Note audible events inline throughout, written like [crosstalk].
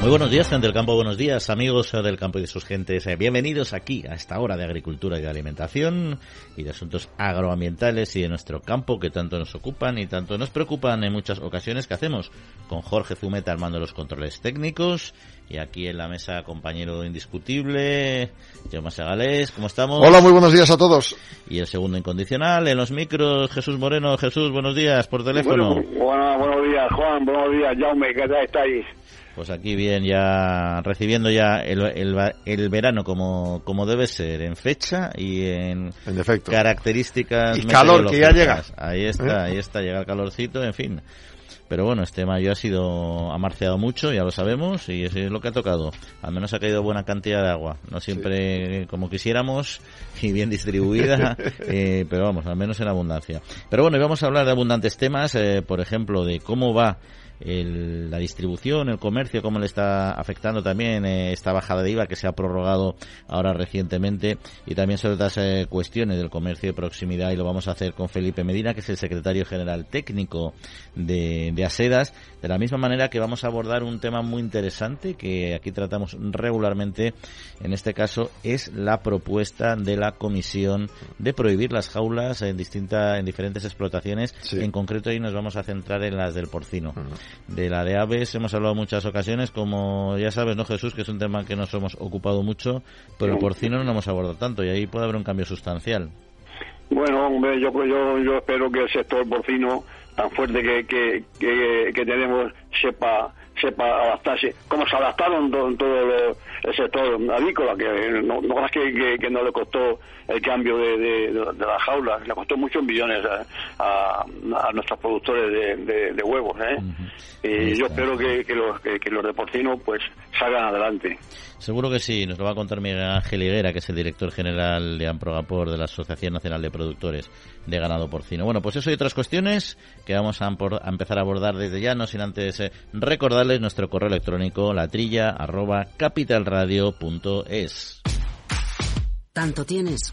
Muy buenos días, gente del campo, buenos días, amigos del campo y de sus gentes. Eh, bienvenidos aquí a esta hora de agricultura y de alimentación y de asuntos agroambientales y de nuestro campo que tanto nos ocupan y tanto nos preocupan en muchas ocasiones que hacemos con Jorge Zumeta armando los controles técnicos y aquí en la mesa compañero indiscutible, Jaume Segalés, ¿cómo estamos? Hola, muy buenos días a todos. Y el segundo incondicional en los micros, Jesús Moreno. Jesús, buenos días por teléfono. Bueno, buenos días, Juan, buenos días, Jaume, ¿qué tal estáis? Pues aquí bien, ya recibiendo ya el, el, verano como, como debe ser, en fecha y en, características. Y calor, que ya llega. Ahí está, ¿Eh? ahí está, llega el calorcito, en fin. Pero bueno, este mayo ha sido, ha marceado mucho, ya lo sabemos, y eso es lo que ha tocado. Al menos ha caído buena cantidad de agua. No siempre como quisiéramos y bien distribuida, [laughs] eh, pero vamos, al menos en abundancia. Pero bueno, y vamos a hablar de abundantes temas, eh, por ejemplo, de cómo va el, la distribución, el comercio, cómo le está afectando también eh, esta bajada de IVA que se ha prorrogado ahora recientemente y también sobre otras eh, cuestiones del comercio de proximidad. Y lo vamos a hacer con Felipe Medina, que es el secretario general técnico de, de ASEDAS, de la misma manera que vamos a abordar un tema muy interesante que aquí tratamos regularmente, en este caso es la propuesta de la Comisión de prohibir las jaulas en, distinta, en diferentes explotaciones, en concreto ahí nos vamos a centrar en las del porcino de la de aves hemos hablado muchas ocasiones, como ya sabes, ¿no, Jesús? Que es un tema que nos hemos ocupado mucho, pero el porcino no lo hemos abordado tanto y ahí puede haber un cambio sustancial. Bueno, hombre, yo, yo, yo espero que el sector porcino, tan fuerte que, que, que tenemos, sepa sepa adaptarse, como se adaptaron todo, todo el sector avícola, que no, no es que, que, no le costó el cambio de, de, de, las jaulas, le costó muchos millones a, a, nuestros productores de, de huevos. ¿eh? Y yo espero que, que los, que, los de porcino pues salgan adelante. Seguro que sí, nos lo va a contar Miguel Ángel Higuera, que es el director general de Amprogapor de la Asociación Nacional de Productores de Ganado Porcino. Bueno, pues eso y otras cuestiones que vamos a, empezar a abordar desde ya, no sin antes eh, recordarles nuestro correo electrónico latrilla arroba capitalradio.es. Tanto tienes,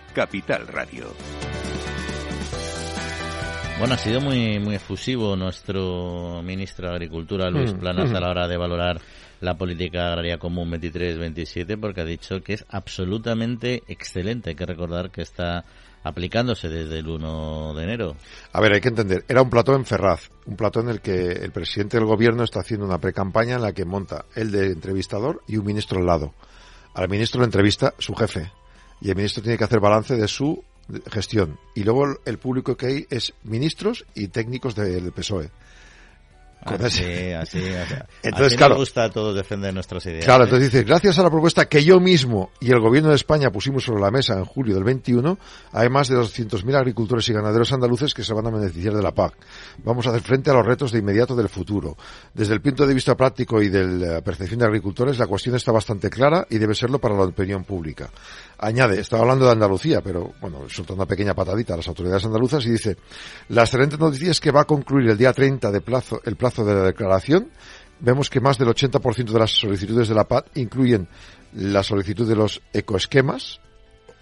Capital Radio. Bueno, ha sido muy muy efusivo nuestro ministro de Agricultura, Luis mm, Planas, a la hora de valorar la política agraria común 23-27, porque ha dicho que es absolutamente excelente. Hay que recordar que está aplicándose desde el 1 de enero. A ver, hay que entender, era un plató en Ferraz, un plató en el que el presidente del gobierno está haciendo una precampaña en la que monta el de entrevistador y un ministro al lado. Al ministro lo entrevista su jefe y el ministro tiene que hacer balance de su gestión. Y luego el público que hay es ministros y técnicos del PSOE. Así, así, Entonces, claro, nos gusta a todos defender nuestras ideas. Claro, ¿eh? entonces dice, gracias a la propuesta que yo mismo y el gobierno de España pusimos sobre la mesa en julio del 21, hay más de 200.000 agricultores y ganaderos andaluces que se van a beneficiar de la PAC. Vamos a hacer frente a los retos de inmediato del futuro. Desde el punto de vista práctico y de la percepción de agricultores, la cuestión está bastante clara y debe serlo para la opinión pública. Añade, estaba hablando de Andalucía, pero bueno, suelta una pequeña patadita a las autoridades andaluzas y dice, la excelente noticia es que va a concluir el día 30 de plazo, el plazo de la declaración. Vemos que más del 80% de las solicitudes de la PAD incluyen la solicitud de los ecoesquemas,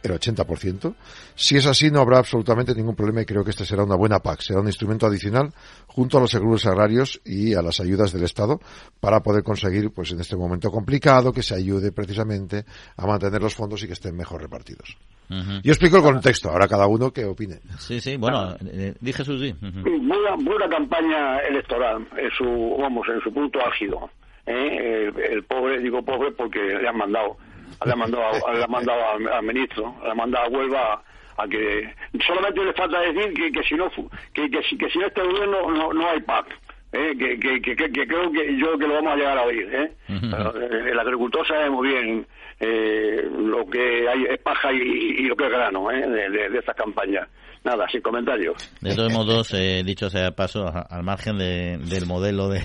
el 80%. Si es así, no habrá absolutamente ningún problema y creo que este será una buena PAC. Será un instrumento adicional junto a los seguros agrarios y a las ayudas del Estado para poder conseguir, pues en este momento complicado, que se ayude precisamente a mantener los fondos y que estén mejor repartidos. Yo explico el contexto, ahora cada uno que opine. Sí, sí, bueno, eh, dije su sí. buena, campaña electoral en su, vamos, en su punto álgido. ¿eh? el pobre, digo pobre porque le han mandado le ha mandado, le ha mandado al, ministro, le ha mandado a Huelva a que solamente le falta decir que, que si no que, que, si, que si este gobierno no, no hay paz ¿eh? que, que, que, que, creo que yo que lo vamos a llegar a oír. ¿eh? el agricultor sabe muy bien eh, lo que hay es paja y, lo que es grano ¿eh? de, de, de estas campañas nada, sin comentarios. De todos modos, eh, dicho sea paso, al margen del modelo de,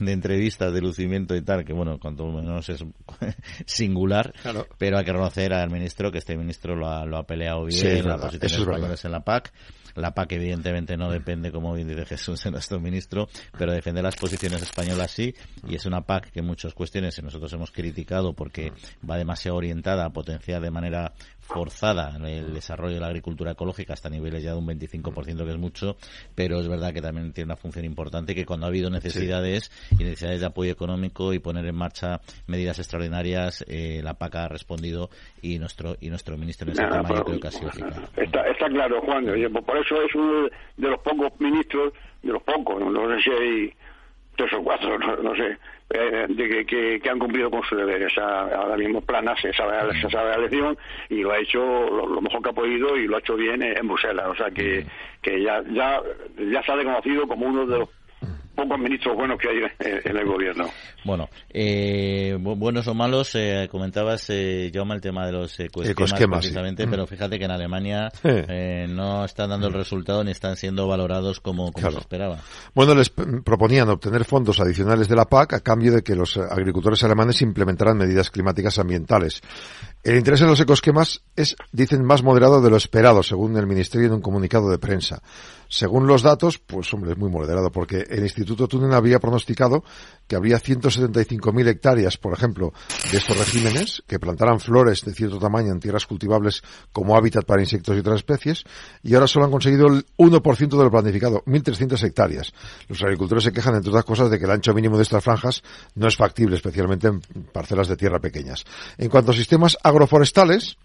de, entrevistas, de lucimiento y tal, que bueno, cuanto menos es [laughs] singular, pero hay que reconocer al ministro que este ministro lo ha, lo ha peleado bien, sí, las posiciones en la PAC. La PAC evidentemente no depende, como bien dice Jesús, de nuestro ministro, pero defender las posiciones españolas sí, y es una PAC que en muchas cuestiones nosotros hemos criticado porque va demasiado orientada a potenciar de manera forzada el desarrollo de la agricultura ecológica hasta niveles ya de un 25%, que es mucho, pero es verdad que también tiene una función importante que cuando ha habido necesidades y necesidades de apoyo económico y poner en marcha medidas extraordinarias, eh, la PAC ha respondido y nuestro y nuestro ministro en ese tema yo creo que ha sido Está, está claro, Juan. Por eso es uno de los pocos ministros, de los pocos, no sé si hay tres o cuatro, no sé, eh, de que, que, han cumplido con su deberes. Ahora mismo Plana se sabe, se sabe la elección y lo ha hecho lo, mejor que ha podido y lo ha hecho bien en, Bruselas. O sea que, que ya, ya, ya se ha reconocido como uno de los pocos ministros buenos que hay en, el gobierno. Bueno, eh, buenos o malos, eh, comentabas, eh, Jaume, el tema de los ecosquemas, precisamente, pero fíjate que en Alemania eh, no están dando el resultado ni están siendo valorados como, como se esperaba. Bueno, les proponían obtener fondos adicionales de la PAC a cambio de que los agricultores alemanes implementaran medidas climáticas ambientales. El interés en los ecosquemas es, dicen, más moderado de lo esperado, según el Ministerio en un comunicado de prensa. Según los datos, pues hombre, es muy moderado, porque el Instituto Tunen había pronosticado que habría 175.000 hectáreas, por ejemplo, de estos regímenes, que plantaran flores de cierto tamaño en tierras cultivables como hábitat para insectos y otras especies, y ahora solo han conseguido el 1% de lo planificado, 1.300 hectáreas. Los agricultores se quejan, entre otras cosas, de que el ancho mínimo de estas franjas no es factible, especialmente en parcelas de tierra pequeñas. En cuanto a sistemas agroforestales,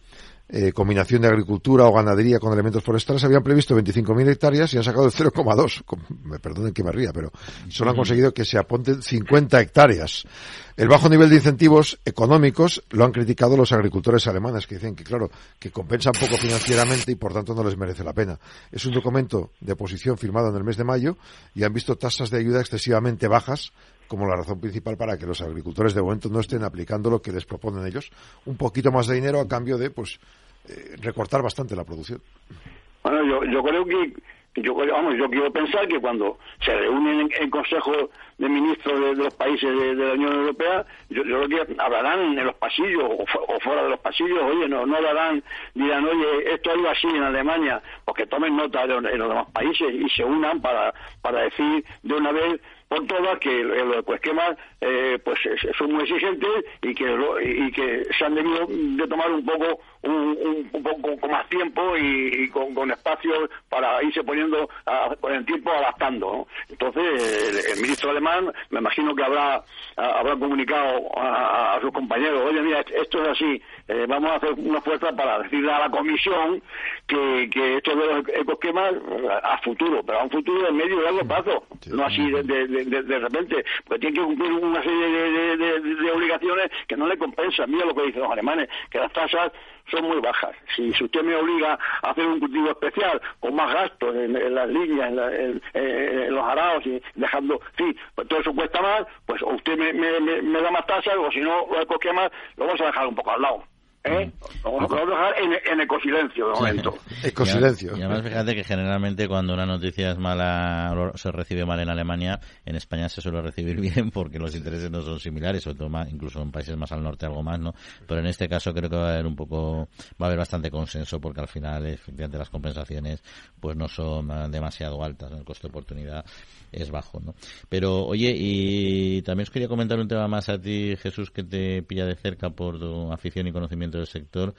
eh, combinación de agricultura o ganadería con elementos forestales, habían previsto 25.000 hectáreas y han sacado el 0,2. Me perdonen que me ría, pero solo han conseguido que se apunten 50 hectáreas. El bajo nivel de incentivos económicos lo han criticado los agricultores alemanes, que dicen que, claro, que compensan poco financieramente y por tanto no les merece la pena. Es un documento de posición firmado en el mes de mayo y han visto tasas de ayuda excesivamente bajas como la razón principal para que los agricultores de momento no estén aplicando lo que les proponen ellos, un poquito más de dinero a cambio de pues eh, recortar bastante la producción. Bueno, yo, yo creo que yo vamos yo quiero pensar que cuando se reúnen en, Consejo de Ministros de, los países de, la Unión Europea yo, creo que hablarán en los pasillos o, fuera de los pasillos oye no no hablarán dirán oye esto ha ido así en Alemania porque tomen nota de, en los demás países y se unan para para decir de una vez por todas que los esquemas eh, pues son muy exigentes y que y que se han debido de tomar un poco un, un, poco con más tiempo y, con, con espacios para irse poniendo con el tiempo adaptando entonces el, ministro alemán me imagino que habrá habrá comunicado a, sus compañeros oye mira esto es así eh, vamos a hacer una fuerza para decirle a la comisión que, que esto de los ecosquemas a futuro pero a un futuro de medio y largo plazo no así de de, repente, pues tiene que cumplir una serie de, obligaciones que no le compensan. Mira lo que dicen los alemanes, que las tasas son muy bajas. Si, usted me obliga a hacer un cultivo especial con más gastos en, las líneas, en, los arados y dejando, sí, pues todo eso cuesta más, pues o usted me, me, da más tasas o si no, lo que más, lo vamos a dejar un poco al lado. ¿Eh? Vamos a dejar en, en ecosilencio de momento. [laughs] ecosilencio. Y, además, fíjate que generalmente cuando una noticia es mala, se recibe mal en Alemania, en España se suele recibir [laughs] bien porque los intereses no son similares, sobre todo incluso en países más al norte algo más, ¿no? Pero en este caso creo que va a haber un poco, va a haber bastante consenso porque al final, efectivamente, las compensaciones pues no son demasiado altas, el coste de oportunidad es bajo, ¿no? Pero, oye, y también os quería comentar un tema más a ti, Jesús, que te pilla de cerca por tu afición y conocimiento del sector,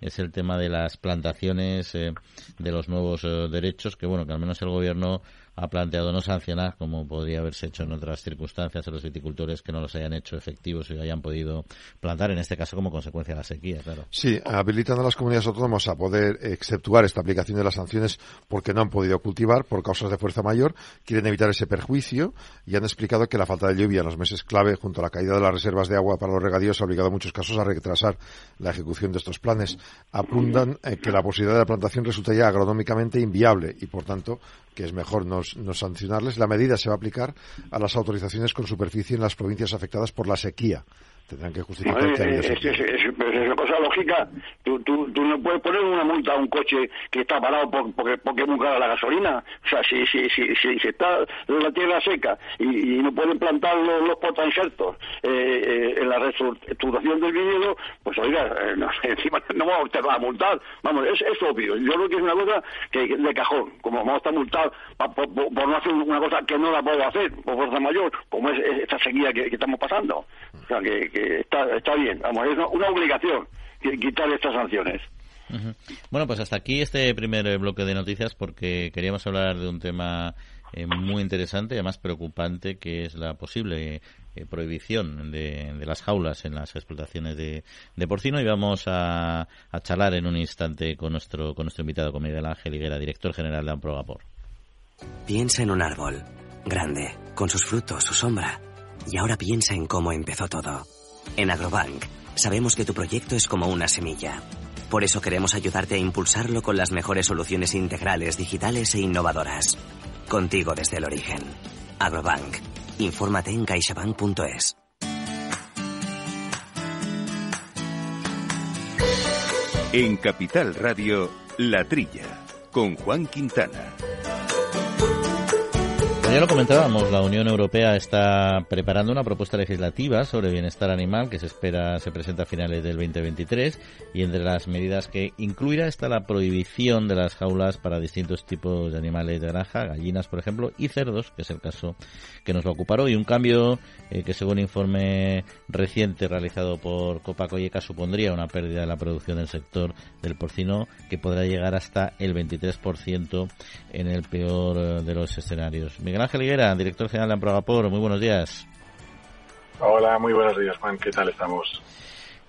es el tema de las plantaciones, eh, de los nuevos eh, derechos, que bueno, que al menos el gobierno ha planteado no sancionar, como podría haberse hecho en otras circunstancias, a los viticultores que no los hayan hecho efectivos y hayan podido plantar, en este caso como consecuencia de la sequía, claro. Sí, habilitan a las comunidades autónomas a poder exceptuar esta aplicación de las sanciones porque no han podido cultivar por causas de fuerza mayor, quieren evitar ese perjuicio y han explicado que la falta de lluvia en los meses clave junto a la caída de las reservas de agua para los regadíos ha obligado en muchos casos a retrasar la ejecución de estos planes. Apuntan eh, que la posibilidad de la plantación resulta ya agronómicamente inviable y por tanto que es mejor no no sancionarles. La medida se va a aplicar a las autorizaciones con superficie en las provincias afectadas por la sequía tendrán que justificar que es, es, es, una cosa lógica. Tú, tú, tú, no puedes poner una multa a un coche que está parado porque, porque es muy cara la gasolina. O sea, si, si, si, si, está la tierra seca y, no pueden plantar los, los potainsertos eh, eh, en la reestructuración del viñedo, pues oiga, eh, no, [laughs] encima no vamos a multar. Vamos, es, es obvio. Yo creo que es una cosa que de cajón. Como vamos a estar multados por, por, no hacer una cosa que no la puedo hacer por fuerza mayor, como es esta sequía que, que estamos pasando. O sea, que está, está bien, vamos, es una obligación quitar estas sanciones. Bueno, pues hasta aquí este primer bloque de noticias porque queríamos hablar de un tema eh, muy interesante y además preocupante que es la posible eh, prohibición de, las jaulas en las explotaciones de, porcino y vamos a, a, charlar en un instante con nuestro con nuestro invitado, con Miguel Ángel Higuera, director general de Amprogapor. Piensa en un árbol, grande, con sus frutos, su sombra, y ahora piensa en cómo empezó todo. En Agrobank sabemos que tu proyecto es como una semilla. Por eso queremos ayudarte a impulsarlo con las mejores soluciones integrales, digitales e innovadoras. Contigo desde el origen. Agrobank. Infórmate en caixabank.es. En Capital Radio, La Trilla, con Juan Quintana ya lo comentábamos, la Unión Europea está preparando una propuesta legislativa sobre bienestar animal que se espera se presenta a finales del 2023 y entre las medidas que incluirá está la prohibición de las jaulas para distintos tipos de animales de granja, gallinas por ejemplo y cerdos, que es el caso que nos va a ocupar hoy. Un cambio eh, que según informe reciente realizado por Copa Coyeca supondría una pérdida de la producción del sector del porcino que podrá llegar hasta el 23% en el peor eh, de los escenarios. Ángel Higuera, director general de Amprogapor, muy buenos días. Hola, muy buenos días, Juan. ¿Qué tal estamos?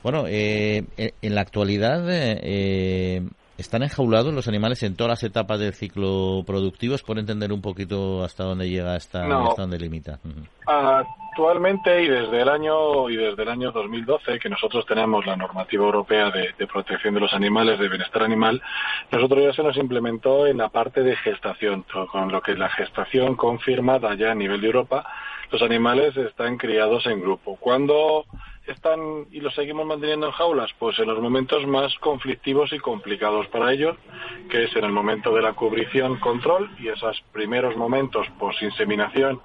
Bueno, eh, en la actualidad eh, están enjaulados los animales en todas las etapas del ciclo productivo. ¿Es por entender un poquito hasta dónde llega, hasta, hasta dónde limita? Actualmente y desde el año y desde el año 2012 que nosotros tenemos la normativa europea de, de, protección de los animales, de bienestar animal, nosotros ya se nos implementó en la parte de gestación, con lo que la gestación confirmada ya a nivel de Europa, los animales están criados en grupo. Cuando están y los seguimos manteniendo en jaulas? Pues en los momentos más conflictivos y complicados para ellos, que es en el momento de la cubrición control y esos primeros momentos post-inseminación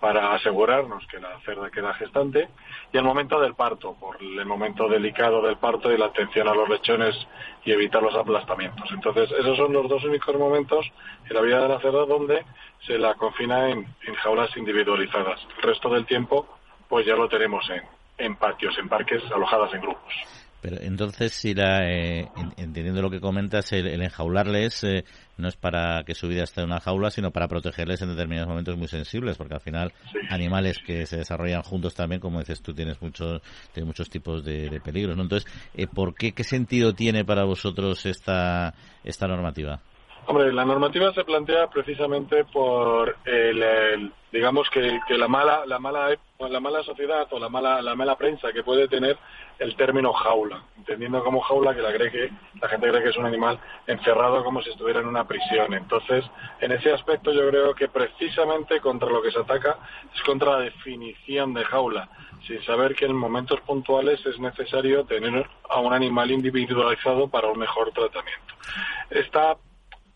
para asegurarnos que la cerda queda gestante y el momento del parto, por el momento delicado del parto y la atención a los lechones y evitar los aplastamientos. Entonces, esos son los dos únicos momentos en la vida de la cerda donde se la confina en, en jaulas individualizadas. El resto del tiempo, pues ya lo tenemos en, en patios, en parques, alojadas en grupos. Pero entonces, si la, eh, entendiendo lo que comentas, el, enjaularles eh, no es para que su vida esté en una jaula, sino para protegerles en determinados momentos muy sensibles, porque al final animales que se desarrollan juntos también, como dices tú, tienes muchos, tienes muchos tipos de, peligros. ¿no? Entonces, eh, ¿por qué, qué sentido tiene para vosotros esta, esta normativa? Hombre, la normativa se plantea precisamente por el, digamos que, que, la mala la mala la mala sociedad o la mala la mala prensa que puede tener el término jaula, entendiendo como jaula que la cree que la gente cree que es un animal encerrado como si estuviera en una prisión. Entonces, en ese aspecto yo creo que precisamente contra lo que se ataca es contra la definición de jaula, sin saber que en momentos puntuales es necesario tener a un animal individualizado para un mejor tratamiento. Esta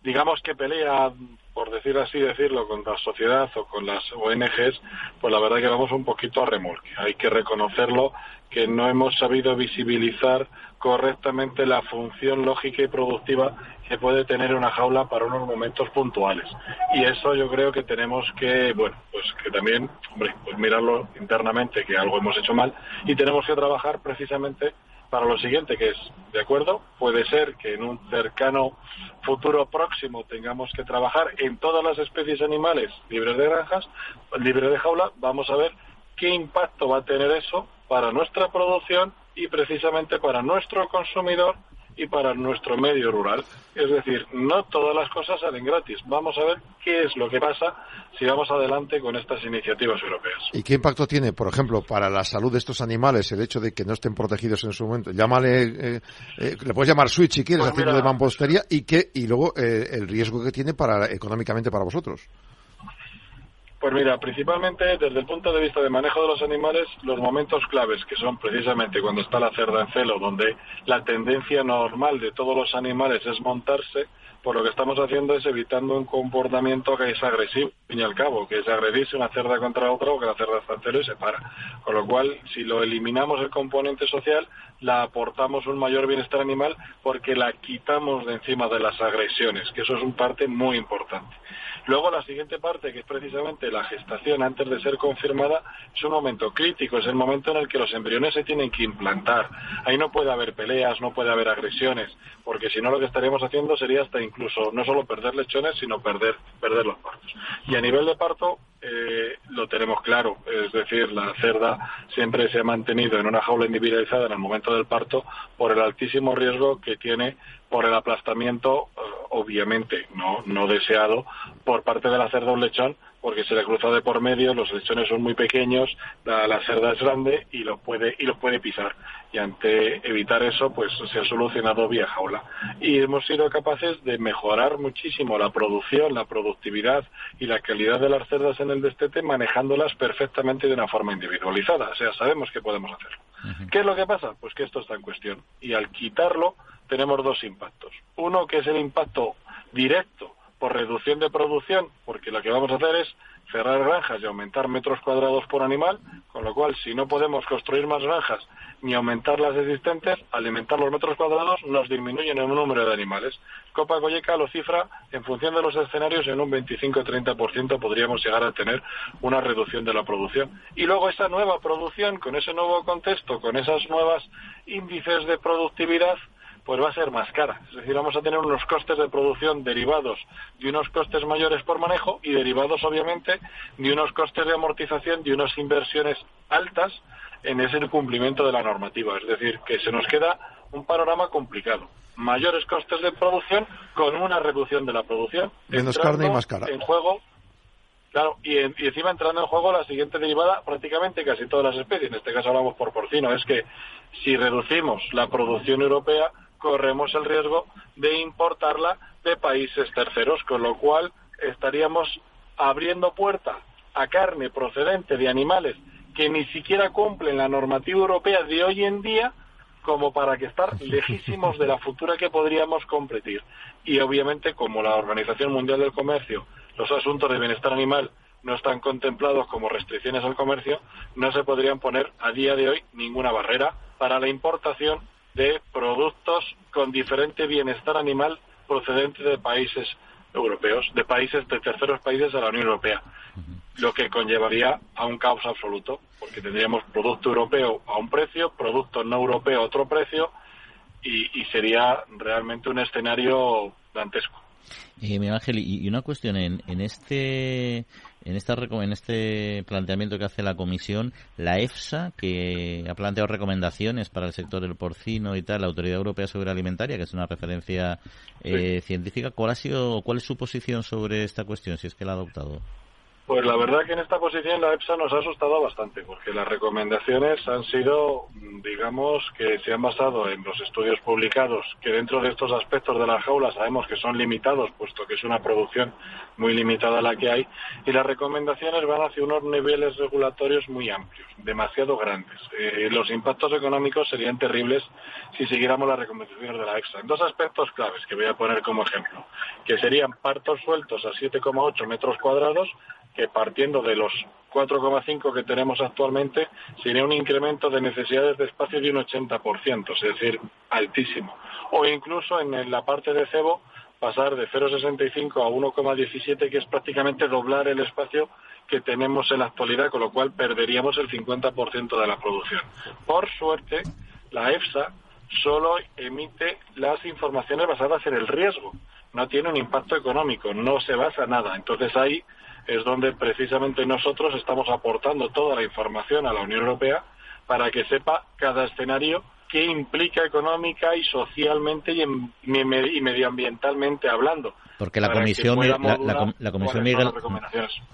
digamos que pelea, por decir así decirlo, con la sociedad o con las ONGs, pues la verdad que vamos un poquito a remolque. Hay que reconocerlo que no hemos sabido visibilizar correctamente la función lógica y productiva que puede tener una jaula para unos momentos puntuales. Y eso yo creo que tenemos que, bueno, pues que también, hombre, pues mirarlo internamente, que algo hemos hecho mal, y tenemos que trabajar precisamente para lo siguiente, que es, ¿de acuerdo? Puede ser que en un cercano futuro próximo tengamos que trabajar en todas las especies animales libres de granjas, libres de jaula, vamos a ver qué impacto va a tener eso para nuestra producción y precisamente para nuestro consumidor y para nuestro medio rural. Es decir, no todas las cosas salen gratis. Vamos a ver qué es lo que pasa si vamos adelante con estas iniciativas europeas. ¿Y qué impacto tiene, por ejemplo, para la salud de estos animales el hecho de que no estén protegidos en su momento? Llámale, eh, eh, le puedes llamar switch si quieres, pues haciendo de mampostería y que y luego eh, el riesgo que tiene para económicamente para vosotros. Pues mira, principalmente desde el punto de vista de manejo de los animales, los momentos claves, que son precisamente cuando está la cerda en celo, donde la tendencia normal de todos los animales es montarse, pues lo que estamos haciendo es evitando un comportamiento que es agresivo, fin y al cabo, que es agredirse una cerda contra otra o que la cerda está en celo y se para. Con lo cual, si lo eliminamos el componente social, la aportamos un mayor bienestar animal porque la quitamos de encima de las agresiones, que eso es un parte muy importante. Luego la siguiente parte, que es precisamente la gestación antes de ser confirmada, es un momento crítico, es el momento en el que los embriones se tienen que implantar. Ahí no puede haber peleas, no puede haber agresiones, porque si no lo que estaríamos haciendo sería hasta incluso no solo perder lechones, sino perder, perder los partos. Y a nivel de parto, eh, lo tenemos claro, es decir, la cerda siempre se ha mantenido en una jaula individualizada en el momento del parto por el altísimo riesgo que tiene por el aplastamiento, eh, obviamente no, no deseado, por parte de la cerda un lechón, porque se le cruza de por medio, los lechones son muy pequeños, la, cerda es grande y los puede y los puede pisar. Y ante evitar eso, pues se ha solucionado vía jaula. Y hemos sido capaces de mejorar muchísimo la producción, la productividad y la calidad de las cerdas en el destete, manejándolas perfectamente de una forma individualizada. O sea, sabemos que podemos hacerlo. ¿Qué es lo que pasa? Pues que esto está en cuestión. Y al quitarlo, tenemos dos impactos. Uno que es el impacto directo por reducción de producción, porque lo que vamos a hacer es cerrar granjas y aumentar metros cuadrados por animal, con lo cual si no podemos construir más granjas ni aumentar las existentes, alimentar los metros cuadrados nos disminuyen el número de animales. Copa Goyeca lo cifra en función de los escenarios en un 25-30% podríamos llegar a tener una reducción de la producción. Y luego esa nueva producción, con ese nuevo contexto, con esas nuevas índices de productividad, pues va a ser más cara. Es decir, vamos a tener unos costes de producción derivados de unos costes mayores por manejo y derivados, obviamente, de unos costes de amortización, de unas inversiones altas en ese cumplimiento de la normativa. Es decir, que se nos queda un panorama complicado. Mayores costes de producción con una reducción de la producción. Menos carne y más cara. En juego Claro, y, y, encima entrando en juego la siguiente derivada, prácticamente casi todas las especies, en este caso hablamos por porcino, es que si reducimos la producción europea, corremos el riesgo de importarla de países terceros, con lo cual estaríamos abriendo puerta a carne procedente de animales que ni siquiera cumplen la normativa europea de hoy en día como para que estar lejísimos de la futura que podríamos competir. Y obviamente, como la Organización Mundial del Comercio, los asuntos de bienestar animal no están contemplados como restricciones al comercio, no se podrían poner a día de hoy ninguna barrera para la importación de productos con diferente bienestar animal procedentes de países europeos, de países de terceros países de la Unión Europea, lo que conllevaría a un caos absoluto, porque tendríamos producto europeo a un precio, producto no europeo a otro precio, y, sería realmente un escenario dantesco. Eh, Miguel Ángel, y, una cuestión en este en esta en este planteamiento que hace la comisión, la EFSA que ha planteado recomendaciones para el sector del porcino y tal, la Autoridad Europea sobre Alimentaria, que es una referencia eh, científica, ¿cuál ha sido cuál es su posición sobre esta cuestión si es que la ha adoptado? Pues la verdad que en esta posición la EPSA nos ha asustado bastante, porque las recomendaciones han sido, digamos, que se han basado en los estudios publicados, que dentro de estos aspectos de las jaulas sabemos que son limitados, puesto que es una producción muy limitada la que hay, y las recomendaciones van hacia unos niveles regulatorios muy amplios, demasiado grandes. Eh, los impactos económicos serían terribles si siguiéramos las recomendaciones de la EPSA. Dos aspectos claves que voy a poner como ejemplo, que serían partos sueltos a 7,8 metros cuadrados, que partiendo de los 4,5 que tenemos actualmente, sería un incremento de necesidades de espacio de un 80%, es decir, altísimo. O incluso en la parte de cebo, pasar de 0,65 a 1,17, que es prácticamente doblar el espacio que tenemos en la actualidad, con lo cual perderíamos el 50% de la producción. Por suerte, la EFSA solo emite las informaciones basadas en el riesgo, no tiene un impacto económico, no se basa nada. Entonces ahí es donde precisamente nosotros estamos aportando toda la información a la Unión Europea para que sepa cada escenario qué implica económica y socialmente y, medioambientalmente hablando. Porque la comisión, la, comisión Miguel,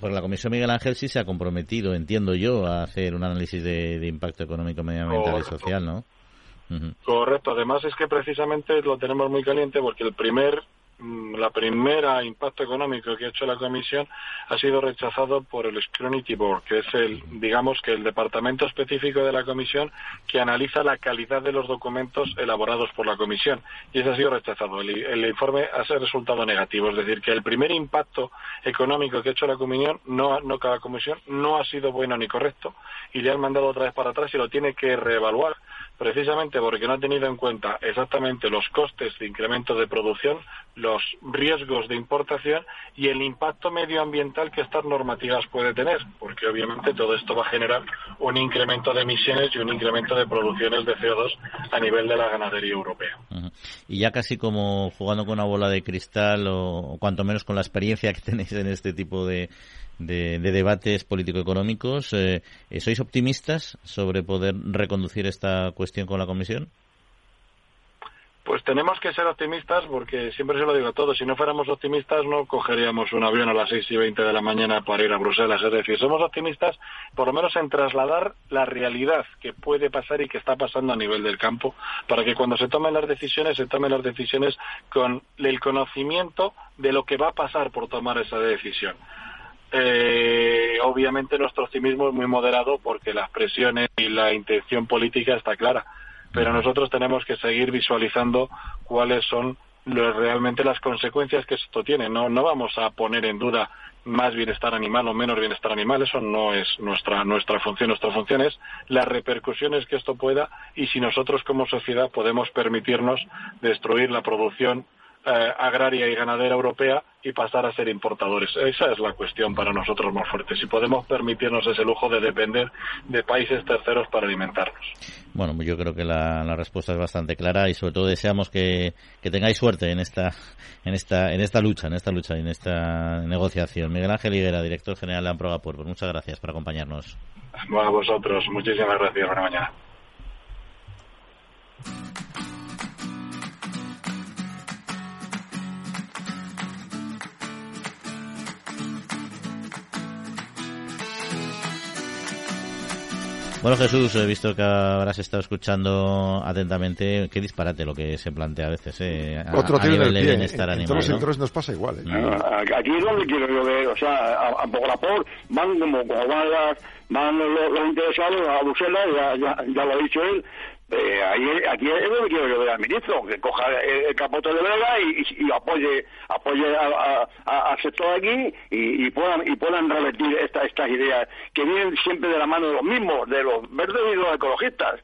la comisión Miguel Ángel sí se ha comprometido, entiendo yo, a hacer un análisis de, impacto económico, medioambiental y social, ¿no? Correcto. Además es que precisamente lo tenemos muy caliente porque el primer la primera impacto económico que ha hecho la Comisión ha sido rechazado por el Scrutiny Board, que es el, digamos que el departamento específico de la Comisión que analiza la calidad de los documentos elaborados por la Comisión. Y ese ha sido rechazado. El, informe ha resultado negativo. Es decir, que el primer impacto económico que ha hecho la Comisión, no, no cada Comisión, no ha sido bueno ni correcto y le han mandado otra vez para atrás y lo tiene que reevaluar precisamente porque no ha tenido en cuenta exactamente los costes de incremento de producción, los riesgos de importación y el impacto medioambiental que estas normativas puede tener, porque obviamente todo esto va a generar un incremento de emisiones y un incremento de producciones de CO2 a nivel de la ganadería europea. Y ya casi como jugando con una bola de cristal o cuanto menos con la experiencia que [laughs] tenéis en este tipo de, de, debates político-económicos. Eh, ¿Sois optimistas sobre poder reconducir esta cuestión con la Comisión? Pues tenemos que ser optimistas porque siempre se lo digo a todos, si no fuéramos optimistas no cogeríamos un avión a las 6 y 20 de la mañana para ir a Bruselas. Es decir, somos optimistas por lo menos en trasladar la realidad que puede pasar y que está pasando a nivel del campo para que cuando se tomen las decisiones se tomen las decisiones con el conocimiento de lo que va a pasar por tomar esa decisión. Eh, obviamente nuestro optimismo es muy moderado porque las presiones y la intención política está clara, pero nosotros tenemos que seguir visualizando cuáles son realmente las consecuencias que esto tiene. No, no vamos a poner en duda más bienestar animal o menos bienestar animal, eso no es nuestra, nuestra función. Nuestra función es las repercusiones que esto pueda y si nosotros como sociedad podemos permitirnos destruir la producción eh, agraria y ganadera europea y pasar a ser importadores. Esa es la cuestión para nosotros más fuerte. Si podemos permitirnos ese lujo de depender de países terceros para alimentarnos. Bueno, yo creo que la, respuesta es bastante clara y sobre todo deseamos que, tengáis suerte en esta, en esta, en esta lucha, en esta lucha y en esta negociación. Miguel Ángel Higuera, director general de Amprogapur, pues muchas gracias por acompañarnos. a vosotros, muchísimas gracias. Buena mañana. Bueno, Jesús, he visto que habrás estado escuchando atentamente. Qué disparate lo que se plantea a veces. Eh, Otro a nivel de bienestar animal. En todos los sectores nos pasa igual. ¿eh? Aquí es donde quiero yo ver. O sea, a, a por van como, como van, las, van los, los, interesados a Bruselas, ya, ya, ya lo ha dicho él, eh, ahí, aquí es donde quiero yo ver al ministro, que coja el, capote de vela y, apoye apoye al sector aquí y, y, puedan y puedan revertir esta, estas ideas que vienen siempre de la mano de los mismos, de los verdes y los ecologistas.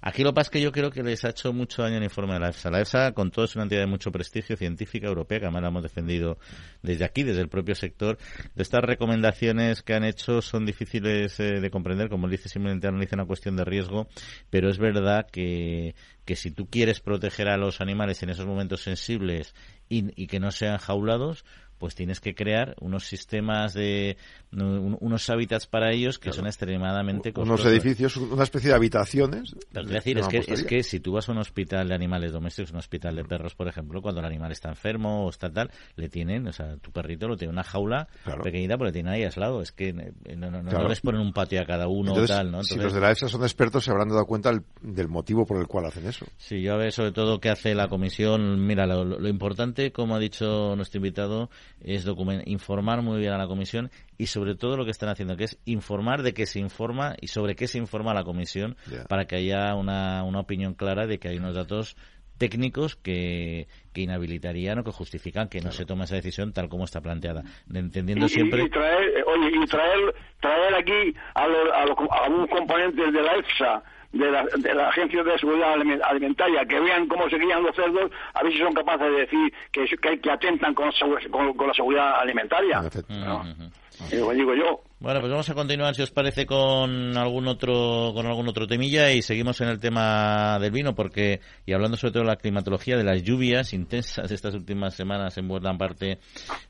Aquí lo que pasa es que yo creo que les ha hecho mucho daño el informe de la EFSA. La EFSA, con todo, es una entidad de mucho prestigio científica europea, que además la hemos defendido desde aquí, desde el propio sector. Estas recomendaciones que han hecho son difíciles eh, de comprender, como dice, simplemente analiza una cuestión de riesgo, pero es verdad que, que si tú quieres proteger a los animales en esos momentos sensibles y que no sean jaulados, pues tienes que crear unos sistemas de unos hábitats para ellos que son extremadamente costosos. Unos edificios, una especie de habitaciones. Pero decir, es que, es que si tú vas a un hospital de animales domésticos, un hospital de perros, por ejemplo, cuando el animal está enfermo o está tal, le tienen, o sea, tu perrito lo tiene una jaula pequeñita, pero le tiene ahí aislado. Es que eh, no, no, les ponen un patio a cada uno o tal, ¿no? si los de la EFSA son expertos, se habrán dado cuenta del motivo por el cual hacen eso. Sí, yo a ver sobre todo qué hace la comisión. Mira, lo, lo importante, como ha dicho nuestro invitado, es informar muy bien a la comisión y sobre todo lo que están haciendo, que es informar de qué se informa y sobre qué se informa la comisión para que haya una, una opinión clara de que hay unos datos técnicos que, que inhabilitarían o que justifican que no se tome esa decisión tal como está planteada. Entendiendo siempre. Y traer, oye, y traer, traer aquí a, los, a, los, a algunos componentes de la EFSA de la, de la Agencia de Seguridad Alimentaria, que vean cómo se crían los cerdos, a ver si son capaces de decir que, que, atentan con, con, la seguridad alimentaria. digo yo. Bueno, pues vamos a continuar, si os parece, con algún otro con algún otro temilla y seguimos en el tema del vino, porque y hablando sobre todo de la climatología, de las lluvias intensas estas últimas semanas en buena parte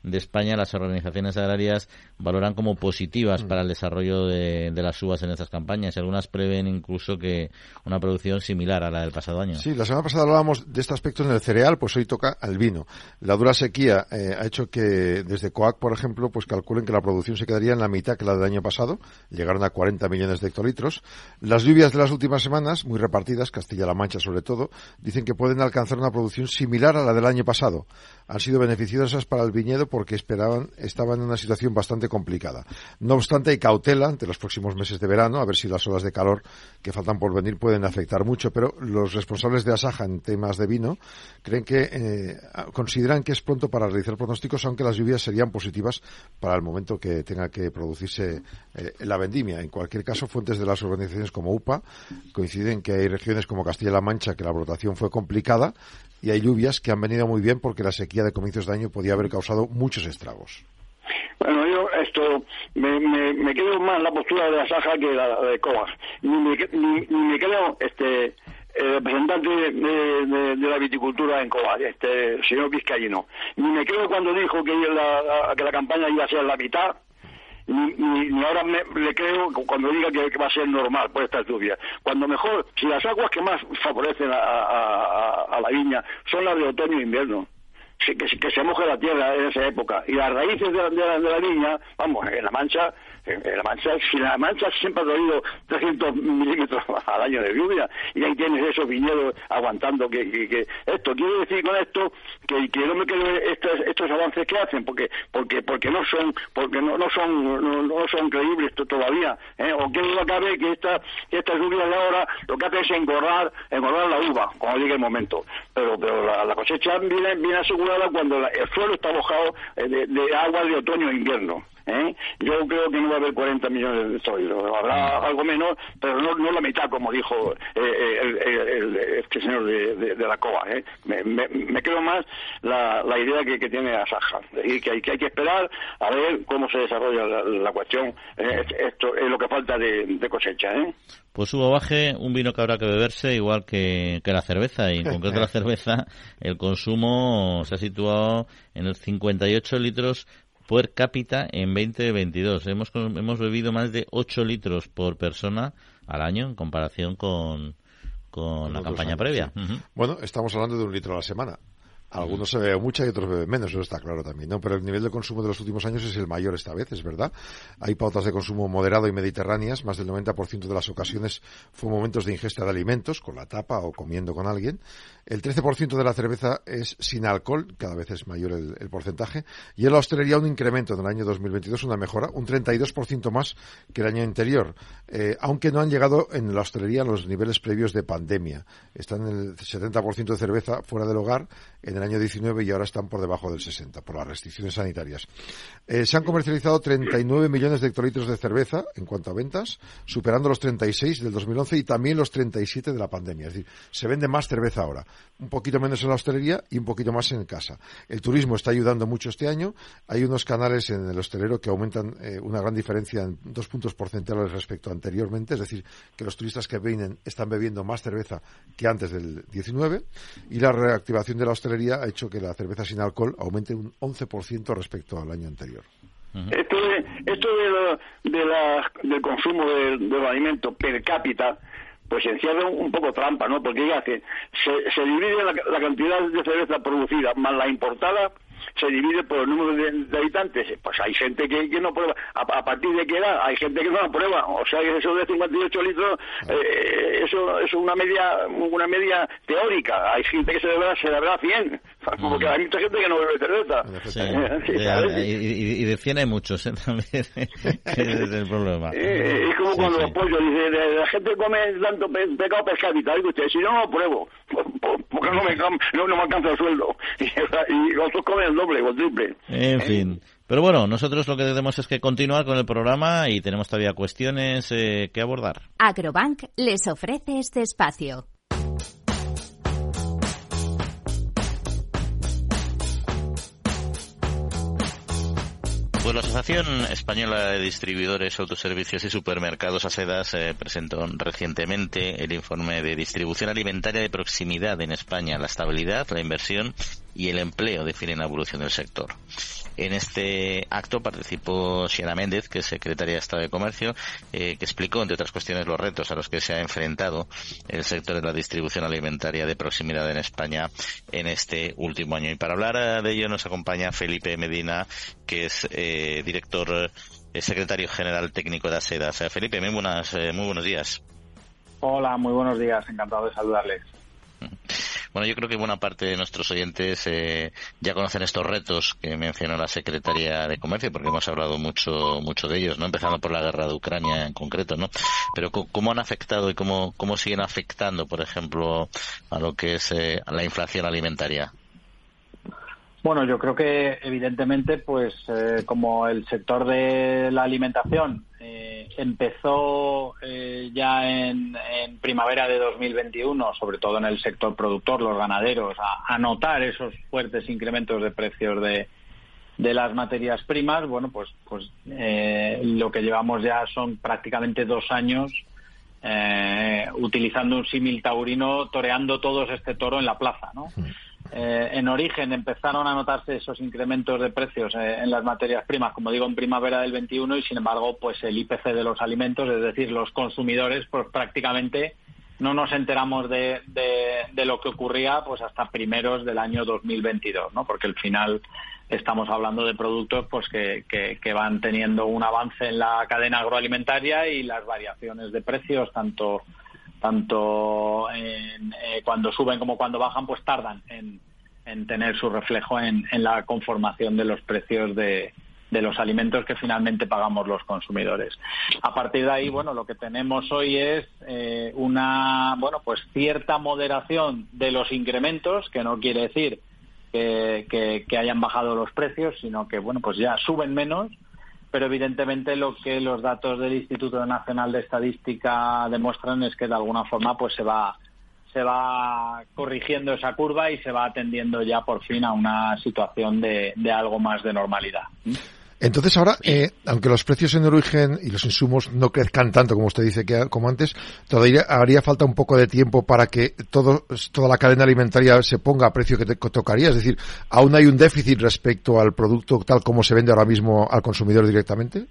de España, las organizaciones agrarias valoran como positivas para el desarrollo de, las uvas en estas campañas y algunas prevén incluso que una producción similar a la del pasado año. Sí, la semana pasada hablábamos de este aspecto en el cereal, pues hoy toca al vino. La dura sequía eh, ha hecho que desde COAC, por ejemplo, pues calculen que la producción se quedaría en la mitad que la del año pasado, llegaron a 40 millones de hectolitros. Las lluvias de las últimas semanas, muy repartidas, Castilla-La Mancha sobre todo, dicen que pueden alcanzar una producción similar a la del año pasado. Han sido beneficiosas para el viñedo porque esperaban, estaban en una situación bastante complicada. No obstante, hay cautela ante los próximos meses de verano, a ver si las olas de calor que faltan por venir pueden afectar mucho, pero los responsables de Asaja en temas de vino creen que eh, consideran que es pronto para realizar pronósticos, aunque las lluvias serían positivas para el momento que tenga que producirse eh, la vendimia. En cualquier caso, fuentes de las organizaciones como UPA coinciden que hay regiones como Castilla-La Mancha que la brotación fue complicada y hay lluvias que han venido muy bien porque la sequía de comienzos de año podía haber causado muchos estragos. Bueno, yo esto me, me, quedo más la postura de Asaja que la de Coas. Ni me, ni, me quedo este representante de, la viticultura en Coas, este señor Vizcaíno. Ni me creo cuando dijo la, que la campaña iba a ser la mitad, ni, ni, ahora me, le creo cuando diga que, va a ser normal por esta lluvia. Cuando mejor, si las aguas que más favorecen a, la viña son las de otoño e invierno, que, que, se moje la tierra en esa época, y las raíces de de la viña, vamos, en la mancha la Mancha, si la Mancha siempre ha tenido 300 milímetros [laughs] al año de lluvia y ahí tienes esos viñedos aguantando que, esto quiero decir con esto que, que no me quedo estos, estos avances que hacen porque porque porque no son porque no, no son no, son creíbles todavía ¿eh? o que duda cabe que esta esta lluvia de ahora lo que hace es engordar engordar la uva cuando llegue el momento pero pero la, cosecha viene viene asegurada cuando el suelo está mojado eh, de, de agua de otoño e invierno ¿eh? Yo creo que no va a haber 40 millones de sólidos, habrá algo menos, pero no, no la mitad, como dijo eh, eh, el, este señor de, la COA. ¿eh? Me, me, quedo más la, la idea que, que tiene Asaja, y que hay, que hay que esperar a ver cómo se desarrolla la, cuestión. esto es lo que falta de, cosecha. ¿eh? Pues hubo baje, un vino que habrá que beberse igual que, que la cerveza, y en [laughs] concreto la cerveza, el consumo se ha situado en los 58 litros per cápita en 2022. Hemos, hemos bebido más de 8 litros por persona al año en comparación con, con la campaña previa. Bueno, estamos hablando de un litro a la semana. Algunos se beben mucha y otros beben menos, eso está claro también, ¿no? Pero el nivel de consumo de los últimos años es el mayor esta vez, es verdad. Hay pautas de consumo moderado y mediterráneas, más del 90% de las ocasiones fue momentos de ingesta de alimentos, con la tapa o comiendo con alguien. El 13% de la cerveza es sin alcohol, cada vez es mayor el, porcentaje. Y en la hostelería un incremento en el año 2022, una mejora, un 32% más que el año anterior, eh, aunque no han llegado en la hostelería a los niveles previos de pandemia. Están en el 70% de cerveza fuera del hogar en el año 19 y ahora están por debajo del 60 por las restricciones sanitarias. Eh, se han comercializado 39 millones de hectolitros de cerveza en cuanto a ventas, superando los 36 del 2011 y también los 37 de la pandemia. Es decir, se vende más cerveza ahora un poquito menos en la hostelería y un poquito más en casa. El turismo está ayudando mucho este año. Hay unos canales en el hostelero que aumentan eh, una gran diferencia en dos puntos porcentuales respecto a anteriormente, es decir, que los turistas que vienen están bebiendo más cerveza que antes del 19 y la reactivación de la hostelería ha hecho que la cerveza sin alcohol aumente un 11% respecto al año anterior. Esto, de, esto de, la, del consumo de, de alimentos per cápita pues encierra un, poco trampa, ¿no? Porque ya que se, se divide la, la, cantidad de cerveza producida más la importada se divide por el número de, habitantes. Pues hay gente que, que no prueba. A, partir de qué edad? Hay gente que no la prueba. O sea, eso de 58 litros, eh, eso es una media una media teórica. Hay gente que se deberá, se deberá 100. Porque hay mucha gente que no bebe cerveza. [laughs] y, de 100 hay muchos, ¿eh? [laughs] También. es el problema. es como cuando los pollos, dice, la gente come tanto pecado per cápita. Digo usted, si no, no pruebo. [laughs] Porque no me, no, me alcanza el sueldo. Y, los otros comen el doble o el triple. En fin. Pero bueno, nosotros lo que tenemos es que continuar con el programa y tenemos todavía cuestiones eh, que abordar. Agrobank les ofrece este espacio. Pues la Asociación Española de Distribuidores, Autoservicios y Supermercados ASEDAS eh, presentó recientemente el informe de distribución alimentaria de proximidad en España. La estabilidad, la inversión y el empleo definen la evolución del sector. En este acto participó Siena Méndez, que es secretaria de Estado de Comercio, eh, que explicó, entre otras cuestiones, los retos a los que se ha enfrentado el sector de la distribución alimentaria de proximidad en España en este último año. Y para hablar de ello nos acompaña Felipe Medina, que es eh, director secretario general técnico de ASEDAS. Felipe, muy, buenas, muy buenos días. Hola, muy buenos días. Encantado de saludarles. [laughs] Bueno, yo creo que buena parte de nuestros oyentes eh, ya conocen estos retos que mencionó la Secretaría de Comercio, porque hemos hablado mucho mucho de ellos, no empezando por la guerra de Ucrania en concreto, ¿no? Pero cómo han afectado y cómo cómo siguen afectando, por ejemplo, a lo que es eh, la inflación alimentaria. Bueno, yo creo que evidentemente, pues eh, como el sector de la alimentación eh, empezó eh, ya en, primavera de 2021, sobre todo en el sector productor, los ganaderos, a, notar esos fuertes incrementos de precios de, de las materias primas, bueno, pues, pues lo que llevamos ya son prácticamente dos años utilizando un símil taurino, toreando todos este toro en la plaza, ¿no? Eh, en origen empezaron a notarse esos incrementos de precios eh, en las materias primas, como digo, en primavera del 21 y sin embargo, pues el IPC de los alimentos, es decir, los consumidores, pues prácticamente no nos enteramos de, de, lo que ocurría pues hasta primeros del año 2022, ¿no? Porque al final estamos hablando de productos pues que, que, van teniendo un avance en la cadena agroalimentaria y las variaciones de precios tanto tanto en, eh, cuando suben como cuando bajan, pues tardan en, tener su reflejo en, la conformación de los precios de, los alimentos que finalmente pagamos los consumidores. A partir de ahí, bueno, lo que tenemos hoy es eh, una, bueno, pues cierta moderación de los incrementos, que no quiere decir que, que hayan bajado los precios, sino que, bueno, pues ya suben menos pero evidentemente lo que los datos del Instituto Nacional de Estadística demuestran es que de alguna forma pues se va se va corrigiendo esa curva y se va atendiendo ya por fin a una situación de, de algo más de normalidad. Entonces ahora, eh, aunque los precios en origen y los insumos no crezcan tanto como usted dice que como antes, todavía haría falta un poco de tiempo para que todo, toda la cadena alimentaria se ponga a precio que te tocaría. Es decir, ¿aún hay un déficit respecto al producto tal como se vende ahora mismo al consumidor directamente?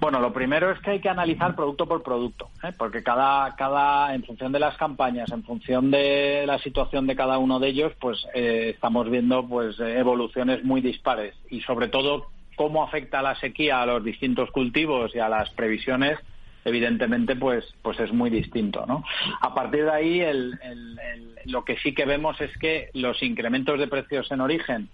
Bueno, lo primero es que hay que analizar producto por producto, ¿eh? porque cada, cada, en función de las campañas, en función de la situación de cada uno de ellos, pues eh, estamos viendo pues evoluciones muy dispares y sobre todo cómo afecta la sequía a los distintos cultivos y a las previsiones, evidentemente, pues, pues es muy distinto, ¿no? A partir de ahí, lo que sí que vemos es que los incrementos de precios en origen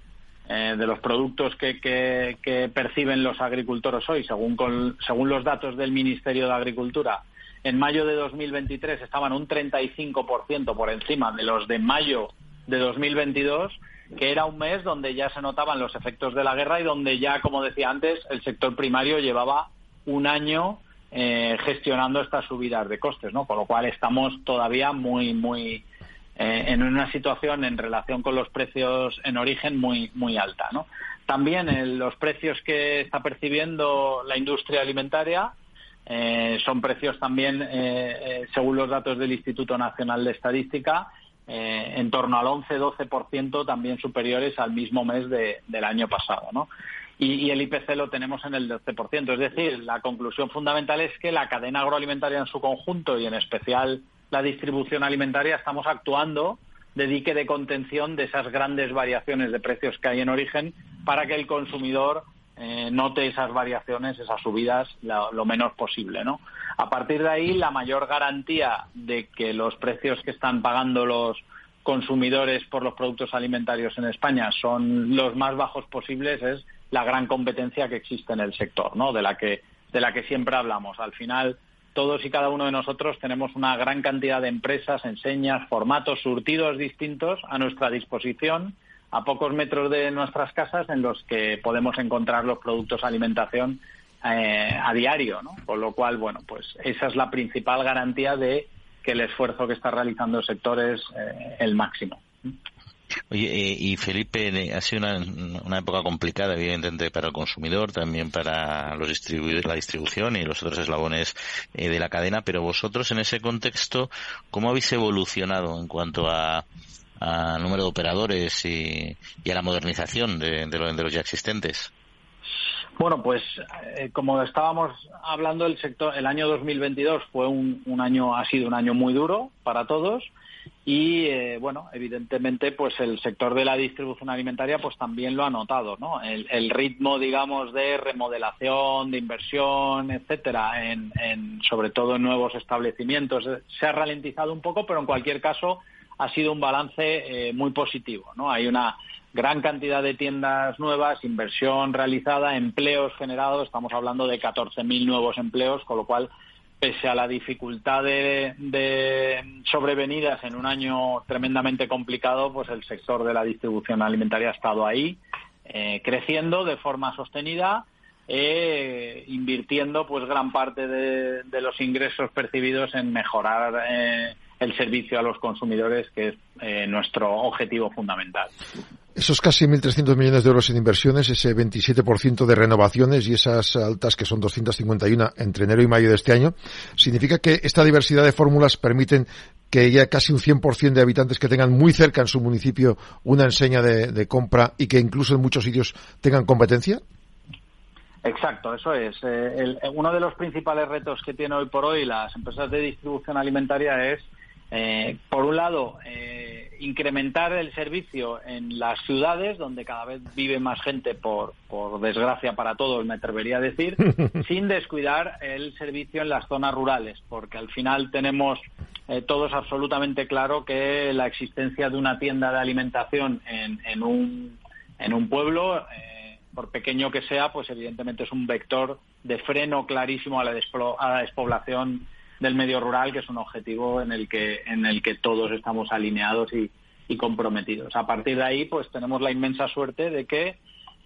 eh, de los productos que, perciben los agricultores hoy, según, según los datos del Ministerio de Agricultura, en mayo de 2023 estaban un 35% por encima de los de mayo de 2022 que era un mes donde ya se notaban los efectos de la guerra y donde ya, como decía antes, el sector primario llevaba un año eh, gestionando estas subidas de costes, ¿no? Con lo cual estamos todavía muy, muy eh, en una situación en relación con los precios en origen muy, muy alta, ¿no? También eh, los precios que está percibiendo la industria alimentaria son precios también, según los datos del Instituto Nacional de Estadística, eh, en torno al 11-12% también superiores al mismo mes del año pasado, ¿no? Y, el IPC lo tenemos en el 12%. Es decir, la conclusión fundamental es que la cadena agroalimentaria en su conjunto y en especial la distribución alimentaria estamos actuando de dique de contención de esas grandes variaciones de precios que hay en origen para que el consumidor eh, note esas variaciones, esas subidas lo, menos posible, ¿no? A partir de ahí, la mayor garantía de que los precios que están pagando los consumidores por los productos alimentarios en España son los más bajos posibles es la gran competencia que existe en el sector, ¿no? De la que de la que siempre hablamos. Al final, todos y cada uno de nosotros tenemos una gran cantidad de empresas, enseñas, formatos, surtidos distintos a nuestra disposición a pocos metros de nuestras casas en los que podemos encontrar los productos de alimentación eh, a diario, ¿no? Con lo cual, bueno, pues esa es la principal garantía de que el esfuerzo que está realizando el sector es eh, el máximo. Oye, eh, y Felipe, ha sido una, época complicada, evidentemente, para el consumidor, también para los distribuidores, la distribución y los otros eslabones de la cadena, pero vosotros en ese contexto, ¿cómo habéis evolucionado en cuanto a, al número de operadores y, a la modernización de, los ya existentes? Bueno, pues eh, como estábamos hablando, el sector, el año 2022 fue un, año, ha sido un año muy duro para todos y eh, bueno evidentemente pues el sector de la distribución alimentaria pues también lo ha notado no el, ritmo digamos de remodelación de inversión etcétera en, sobre todo en nuevos establecimientos eh, se ha ralentizado un poco pero en cualquier caso ha sido un balance eh, muy positivo no hay una gran cantidad de tiendas nuevas inversión realizada empleos generados estamos hablando de 14.000 nuevos empleos con lo cual pese a la dificultad de, sobrevenidas en un año tremendamente complicado, pues el sector de la distribución alimentaria ha estado ahí, eh, creciendo de forma sostenida, e invirtiendo pues gran parte de, los ingresos percibidos en mejorar eh, el servicio a los consumidores, que es eh, nuestro objetivo fundamental. Esos casi 1.300 millones de euros en inversiones, ese 27% de renovaciones y esas altas que son 251 entre enero y mayo de este año, significa que esta diversidad de fórmulas permiten que haya casi un 100% de habitantes que tengan muy cerca en su municipio una enseña de, compra y que incluso en muchos sitios tengan competencia? Exacto, eso es. Eh, uno de los principales retos que tiene hoy por hoy las empresas de distribución alimentaria es eh, por un lado, eh, incrementar el servicio en las ciudades, donde cada vez vive más gente, por, por desgracia para todos, me atrevería a decir, [laughs] sin descuidar el servicio en las zonas rurales, porque al final tenemos eh, todos absolutamente claro que la existencia de una tienda de alimentación en, en, un, en un pueblo, por pequeño que sea, pues evidentemente es un vector de freno clarísimo a la, a la despoblación del medio rural, que es un objetivo en el que, en el que todos estamos alineados y, y comprometidos. A partir de ahí, pues tenemos la inmensa suerte de que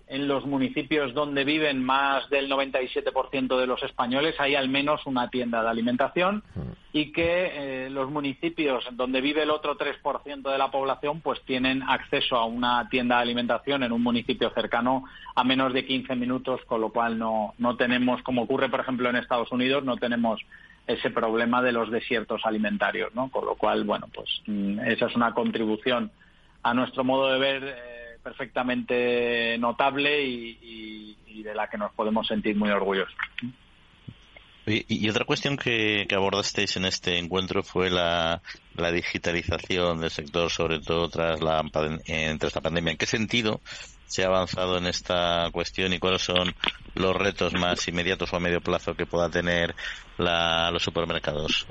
en los municipios donde viven más del 97% de los españoles hay al menos una tienda de alimentación y que eh, los municipios donde vive el otro 3% de la población pues tienen acceso a una tienda de alimentación en un municipio cercano a menos de 15 minutos, con lo cual no, no tenemos, como ocurre por ejemplo en Estados Unidos, no tenemos ese problema de los desiertos alimentarios, ¿no? Con lo cual, bueno, pues mm, esa es una contribución a nuestro modo de ver eh, perfectamente notable y, de la que nos podemos sentir muy orgullosos. Y, otra cuestión que, abordasteis en este encuentro fue la, digitalización del sector, sobre todo tras la, tras la pandemia. ¿En qué sentido se ha avanzado en esta cuestión y cuáles son los retos más inmediatos o a medio plazo que pueda tener los supermercados?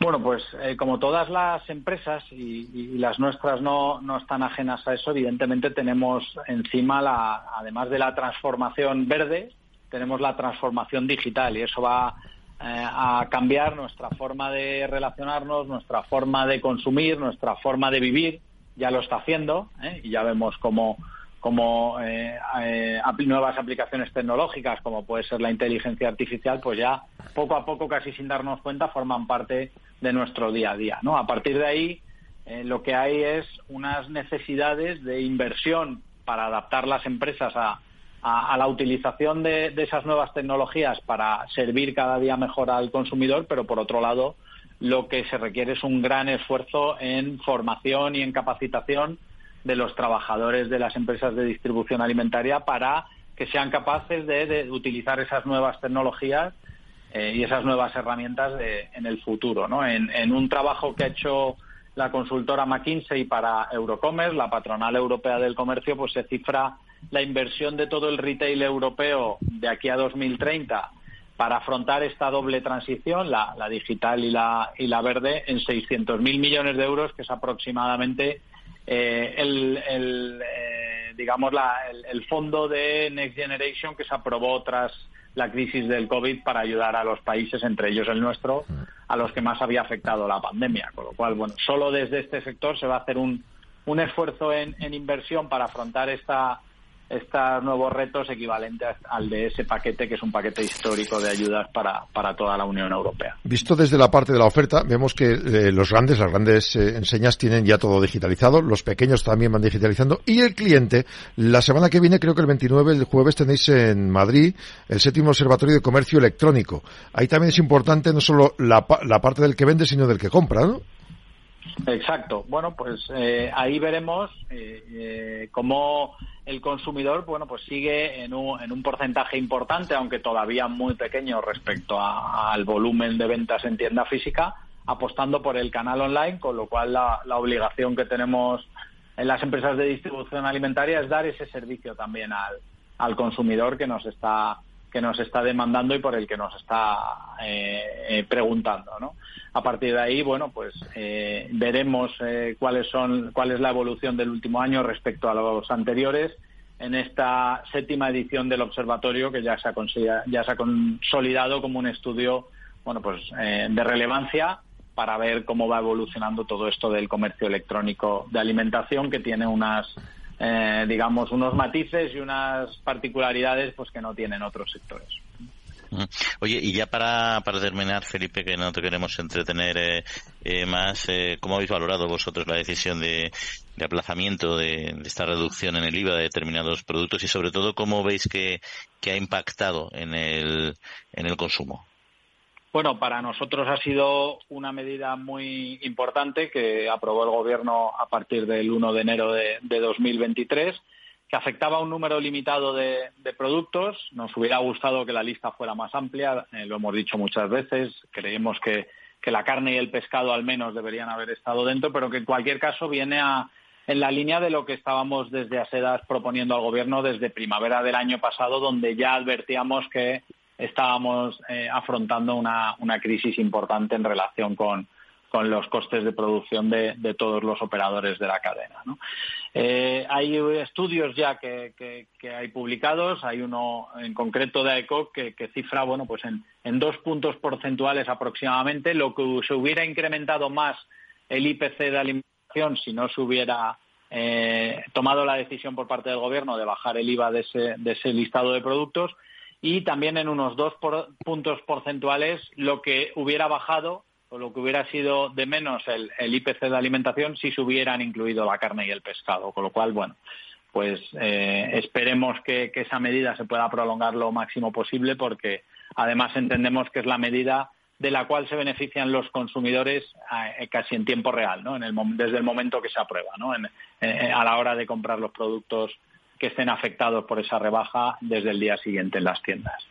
Bueno, pues eh, como todas las empresas y, las nuestras no, no, están ajenas a eso, evidentemente tenemos encima, la, además de la transformación verde, tenemos la transformación digital y eso va eh, a cambiar nuestra forma de relacionarnos, nuestra forma de consumir, nuestra forma de vivir. Ya lo está haciendo ¿eh? y ya vemos cómo como eh, eh nuevas aplicaciones tecnológicas, como puede ser la inteligencia artificial, pues ya poco a poco, casi sin darnos cuenta, forman parte de nuestro día a día. ¿no? A partir de ahí, eh, lo que hay es unas necesidades de inversión para adaptar las empresas a, la utilización de, esas nuevas tecnologías para servir cada día mejor al consumidor, pero por otro lado, lo que se requiere es un gran esfuerzo en formación y en capacitación de los trabajadores de las empresas de distribución alimentaria para que sean capaces de, utilizar esas nuevas tecnologías eh, y esas nuevas herramientas en el futuro. ¿no? En, un trabajo que ha hecho la consultora McKinsey para Eurocommerce, la patronal europea del comercio, pues se cifra la inversión de todo el retail europeo de aquí a 2030 para afrontar esta doble transición, la, digital y la, y la verde, en 600.000 millones de euros, que es aproximadamente eh, el, eh, digamos el, fondo de Next Generation que se aprobó tras la crisis del COVID para ayudar a los países, entre ellos el nuestro, a los que más había afectado la pandemia. Con lo cual, bueno, solo desde este sector se va a hacer un, un esfuerzo en inversión para afrontar esta estos nuevos retos equivalentes al de ese paquete, que es un paquete histórico de ayudas para, para toda la Unión Europea. Visto desde la parte de la oferta, vemos que eh, los grandes, las grandes eh, enseñas tienen ya todo digitalizado, los pequeños también van digitalizando, y el cliente, la semana que viene, creo que el 29, el jueves, tenéis en Madrid el séptimo Observatorio de Comercio Electrónico. Ahí también es importante no solo la, la parte del que vende, sino del que compra, ¿no? Exacto. Bueno, pues eh, ahí veremos cómo el consumidor, bueno, pues sigue en un, en un porcentaje importante, aunque todavía muy pequeño respecto al volumen de ventas en tienda física, apostando por el canal online, con lo cual la, obligación que tenemos en las empresas de distribución alimentaria es dar ese servicio también al, al consumidor que nos está que nos está demandando y por el que nos está eh, eh, preguntando, ¿no? A partir de ahí, bueno, pues eh, veremos cuáles son cuál es la evolución del último año respecto a los anteriores en esta séptima edición del observatorio que ya se ha, ya se ha consolidado como un estudio, bueno, pues de relevancia para ver cómo va evolucionando todo esto del comercio electrónico de alimentación que tiene unas eh, digamos, unos matices y unas particularidades pues que no tienen otros sectores. Mm. Oye, y ya para, para terminar, Felipe, que no te queremos entretener eh, eh, más, ¿cómo habéis valorado vosotros la decisión de, aplazamiento de, esta reducción en el IVA de determinados productos y sobre todo cómo veis que, que ha impactado en el, en el consumo? Bueno, para nosotros ha sido una medida muy importante que aprobó el Gobierno a partir del 1 de enero de, 2023, que afectaba a un número limitado de, productos. Nos hubiera gustado que la lista fuera más amplia, eh, lo hemos dicho muchas veces. Creemos que, la carne y el pescado al menos deberían haber estado dentro, pero que en cualquier caso viene en la línea de lo que estábamos desde ASEDAS proponiendo al Gobierno desde primavera del año pasado, donde ya advertíamos que estábamos eh, afrontando una, crisis importante en relación con, los costes de producción de, todos los operadores de la cadena. Eh, hay estudios ya que, hay publicados, hay uno en concreto de AECO que, cifra bueno, pues en, dos puntos porcentuales aproximadamente lo que se hubiera incrementado más el IPC de alimentación si no se hubiera eh, tomado la decisión por parte del Gobierno de bajar el IVA de ese listado de productos y también en unos dos puntos porcentuales lo que hubiera bajado o lo que hubiera sido de menos el, IPC de alimentación si se hubieran incluido la carne y el pescado. Con lo cual, bueno, pues eh, esperemos que, esa medida se pueda prolongar lo máximo posible porque además entendemos que es la medida de la cual se benefician los consumidores eh, casi en tiempo real, ¿no? En el, desde el momento que se aprueba, ¿no? Eh, a la hora de comprar los productos que estén afectados por esa rebaja desde el día siguiente en las tiendas.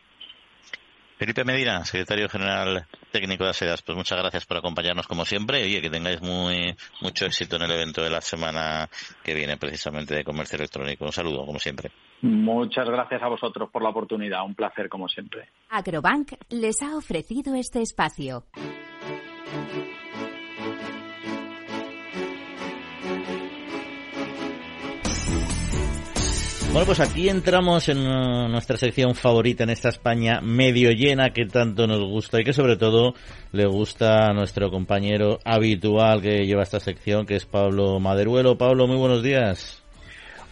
Felipe Medina, secretario general técnico de ASEDAS, pues muchas gracias por acompañarnos como siempre y que tengáis muy mucho éxito en el evento de la semana que viene precisamente de comercio electrónico. Un saludo, como siempre. Muchas gracias a vosotros por la oportunidad. Un placer, como siempre. Agrobank les ha ofrecido este espacio. Bueno, pues aquí entramos en uh, nuestra sección favorita en esta España medio llena que tanto nos gusta y que sobre todo le gusta a nuestro compañero habitual que lleva esta sección, que es Pablo Maderuelo. Pablo, muy buenos días.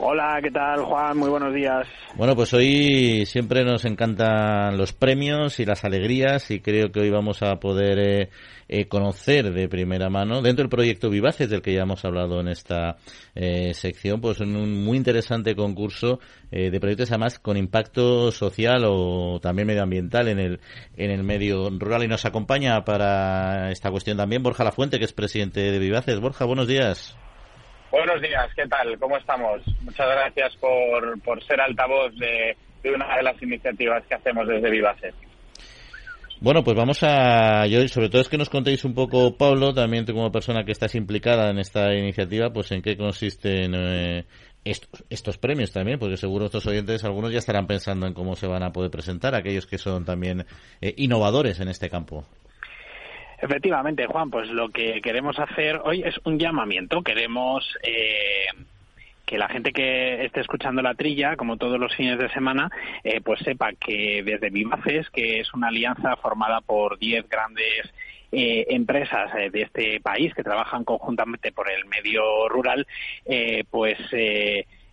Hola, ¿qué tal Juan? Muy buenos días. Bueno, pues hoy siempre nos encantan los premios y las alegrías y creo que hoy vamos a poder eh, eh, conocer de primera mano dentro del proyecto Vivaces del que ya hemos hablado en esta eh, sección, pues en un muy interesante concurso de proyectos además con impacto social o también medioambiental en el en el medio rural y nos acompaña para esta cuestión también Borja Lafuente que es presidente de Vivaces. Borja, buenos días. Buenos días, ¿qué tal? ¿Cómo estamos? Muchas gracias por, por ser altavoz de, una de las iniciativas que hacemos desde Vivaset. Bueno, pues vamos a, yo sobre todo es que nos contéis un poco, Pablo, también como persona que estás implicada en esta iniciativa, pues en qué consisten eh, estos, estos premios también, porque seguro estos oyentes, algunos ya estarán pensando en cómo se van a poder presentar, aquellos que son también eh, innovadores en este campo. Efectivamente, Juan, pues lo que queremos hacer hoy es un llamamiento. Queremos eh, que la gente que esté escuchando la trilla, como todos los fines de semana, eh, pues sepa que desde Vivaces, que es una alianza formada por 10 grandes eh, empresas de este país que trabajan conjuntamente por el medio rural, pues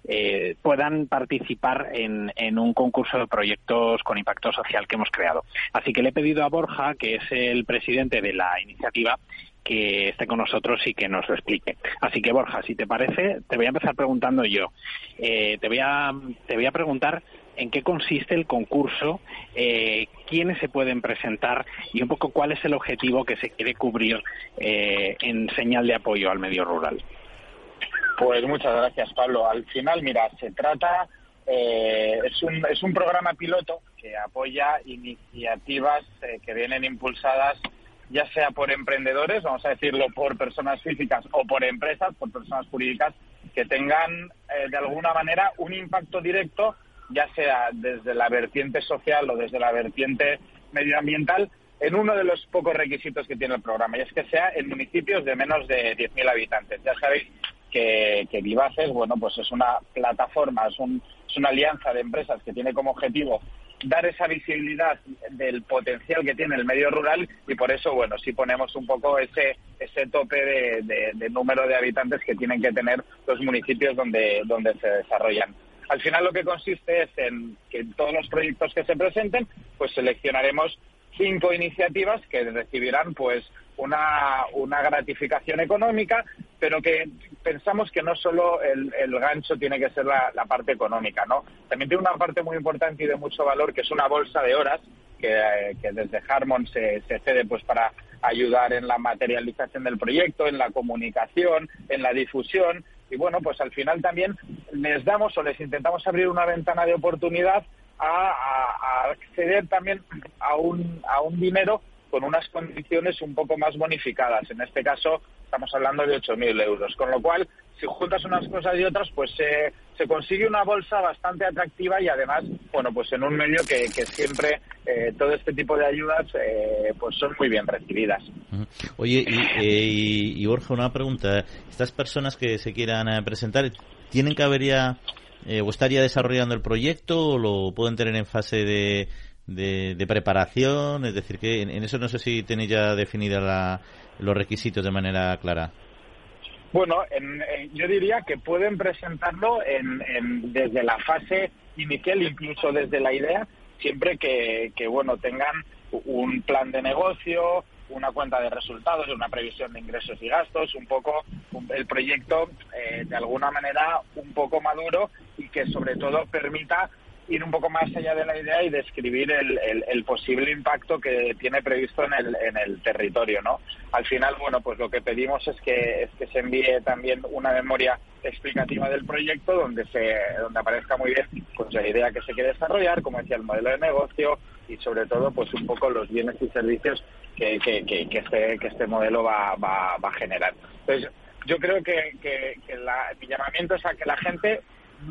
eh, puedan participar en, un concurso de proyectos con impacto social que hemos creado. Así que le he pedido a Borja, que es el presidente de la iniciativa, que esté con nosotros y que nos lo explique. Así que Borja, si te parece, te voy a empezar preguntando yo. Eh, te voy a te voy a preguntar en qué consiste el concurso, eh, quiénes se pueden presentar y un poco cuál es el objetivo que se quiere cubrir en señal de apoyo al medio rural. Pues muchas gracias, Pablo. Al final, mira, se trata, eh, es, un, es un programa piloto que apoya iniciativas eh, que vienen impulsadas ya sea por emprendedores, vamos a decirlo, por personas físicas o por empresas, por personas jurídicas, que tengan eh, de alguna manera un impacto directo, ya sea desde la vertiente social o desde la vertiente medioambiental, en uno de los pocos requisitos que tiene el programa, y es que sea en municipios de menos de 10.000 habitantes. Ya sabéis que, que Vivaces, bueno, pues es una plataforma, es, un, es una alianza de empresas que tiene como objetivo dar esa visibilidad del potencial que tiene el medio rural y por eso, bueno, sí ponemos un poco ese, ese tope de, número de habitantes que tienen que tener los municipios donde, donde se desarrollan. Al final lo que consiste es en que en todos los proyectos que se presenten, pues seleccionaremos cinco iniciativas que recibirán pues una, una gratificación económica, pero que pensamos que no solo el, el gancho tiene que ser la, parte económica, ¿no? También tiene una parte muy importante y de mucho valor que es una bolsa de horas que, que desde Harmon se, se cede pues para ayudar en la materialización del proyecto, en la comunicación, en la difusión y bueno, pues al final también les damos o les intentamos abrir una ventana de oportunidad a, acceder también a un, a un dinero con unas condiciones un poco más bonificadas. En este caso estamos hablando de 8.000 euros. Con lo cual, si juntas unas cosas y otras, pues se consigue una bolsa bastante atractiva y además, bueno, pues en un medio que, que siempre eh, todo este tipo de ayudas eh, pues son muy bien recibidas. Oye, y, eh, y, Borja, una pregunta. Estas personas que se quieran presentar, ¿tienen que haber ya eh, o estaría desarrollando el proyecto o lo pueden tener en fase de, de, preparación? Es decir, que en, eso no sé si tenéis ya definidos los requisitos de manera clara. Bueno, yo diría que pueden presentarlo en, desde la fase inicial, incluso desde la idea, siempre que, que bueno tengan un plan de negocio, una cuenta de resultados, una previsión de ingresos y gastos, un poco el proyecto eh, de alguna manera un poco maduro y que sobre todo permita ir un poco más allá de la idea y describir el, el, posible impacto que tiene previsto en el, en el territorio, ¿no? Al final, bueno, pues lo que pedimos es que, es que se envíe también una memoria explicativa del proyecto donde se donde aparezca muy bien pues la idea que se quiere desarrollar, como decía el modelo de negocio y sobre todo pues un poco los bienes y servicios que, que, que, este, que este modelo va, va, a generar. Entonces, yo creo que, que, la, mi llamamiento es a que la gente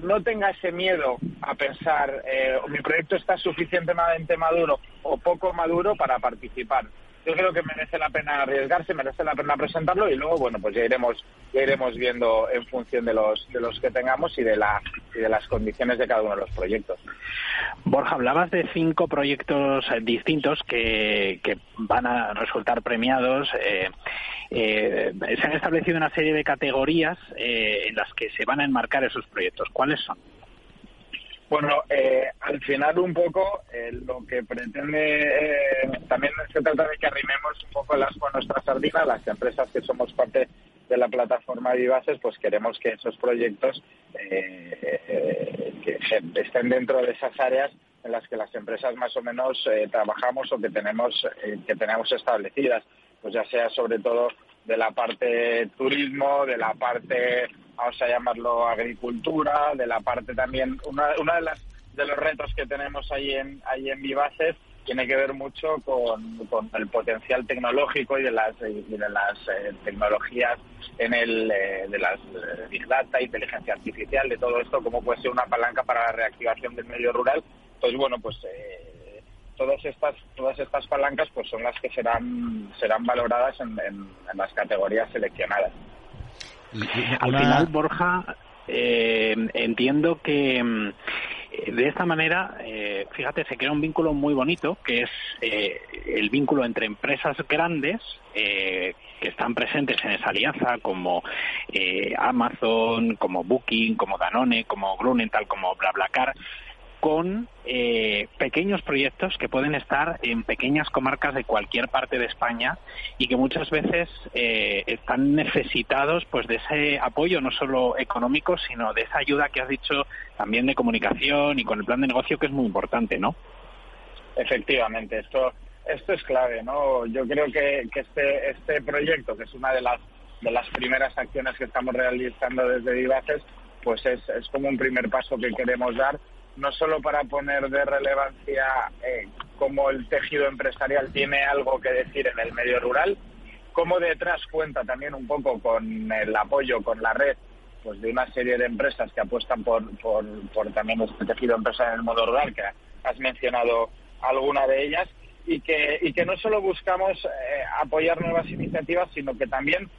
no tenga ese miedo a pensar eh, mi proyecto está suficientemente maduro o poco maduro para participar yo creo que merece la pena arriesgarse, merece la pena presentarlo y luego, bueno, pues ya iremos, ya iremos viendo en función de los, de los que tengamos y de, la, y de las condiciones de cada uno de los proyectos. Borja, hablabas de cinco proyectos eh, distintos que, que van a resultar premiados. Eh, eh, se han establecido una serie de categorías en las que se van a enmarcar esos proyectos. ¿Cuáles son? Bueno, eh, al final un poco eh, lo que pretende eh, también se trata de que arrimemos un poco las con nuestra sardina, las empresas que somos parte de la plataforma Vivaces, pues queremos que esos proyectos que estén dentro de esas áreas en las que las empresas más o menos trabajamos o que tenemos que tenemos establecidas, pues ya sea sobre todo de la parte turismo, de la parte vamos a llamarlo agricultura, de la parte también, una, una de las de los retos que tenemos ahí en ahí en Vivaces tiene que ver mucho con, con el potencial tecnológico y de las de las eh, tecnologías en el eh, de las eh, big data, inteligencia artificial, de todo esto, cómo puede ser una palanca para la reactivación del medio rural. Entonces, bueno, pues todas estas todas estas palancas pues son las que serán serán valoradas en, en las categorías seleccionadas. Al final, Borja, eh, entiendo que mm, de esta manera, eh, fíjate, se crea un vínculo muy bonito, que es eh, el vínculo entre empresas grandes que están presentes en esa alianza, como Amazon, como Booking, como Danone, como Grunenthal, como BlaBlaCar, con eh, pequeños proyectos que pueden estar en pequeñas comarcas de cualquier parte de España y que muchas veces eh, están necesitados pues de ese apoyo no solo económico sino de esa ayuda que has dicho también de comunicación y con el plan de negocio que es muy importante, ¿no? Efectivamente, esto esto es clave, ¿no? Yo creo que, que este este proyecto que es una de las de las primeras acciones que estamos realizando desde Vivaces pues es, es como un primer paso que queremos dar no solo para poner de relevancia eh, cómo el tejido empresarial tiene algo que decir en el medio rural, como detrás cuenta también un poco con el apoyo, con la red pues de una serie de empresas que apuestan por, por, también este tejido empresarial en el modo rural, que has mencionado alguna de ellas, y que, y que no solo buscamos eh, apoyar nuevas iniciativas, sino que también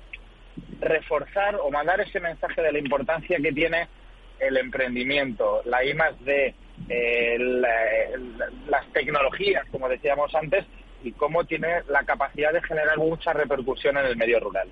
reforzar o mandar ese mensaje de la importancia que tiene el emprendimiento, la I más D, las tecnologías, como decíamos antes, y cómo tiene la capacidad de generar mucha repercusión en el medio rural.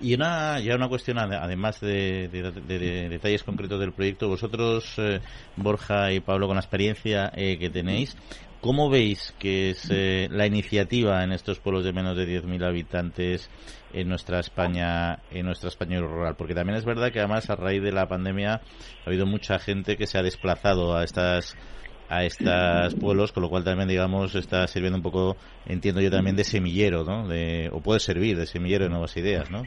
Y una, ya una cuestión, además de, detalles concretos del proyecto, vosotros, eh, Borja y Pablo, con la experiencia eh, que tenéis, ¿cómo veis que es eh, la iniciativa en estos pueblos de menos de 10.000 habitantes en nuestra España, en nuestra España rural? Porque también es verdad que además a raíz de la pandemia ha habido mucha gente que se ha desplazado a estas a estos pueblos, con lo cual también, digamos, está sirviendo un poco, entiendo yo también, de semillero, ¿no? O puede servir de semillero de nuevas ideas, ¿no?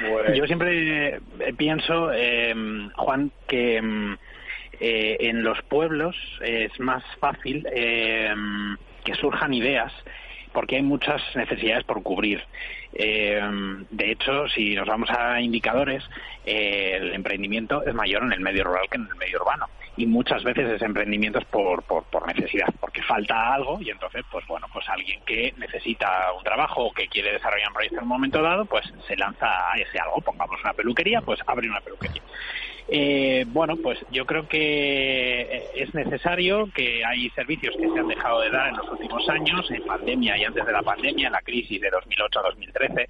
Pues yo siempre eh, pienso, eh, Juan, que mm, eh, en los pueblos es más fácil que surjan ideas porque hay muchas necesidades por cubrir. Eh, de hecho, si nos vamos a indicadores, eh, el emprendimiento es mayor en el medio rural que en el medio urbano. Y muchas veces ese emprendimiento es por, por, por, necesidad, porque falta algo y entonces, pues bueno, pues alguien que necesita un trabajo o que quiere desarrollar un proyecto en un momento dado, pues se lanza a ese algo. Pongamos una peluquería, pues abre una peluquería. Eh, bueno, pues yo creo que eh, es necesario que hay servicios que se han dejado de dar en los últimos años, en pandemia y antes de la pandemia, en la crisis de 2008 a 2013.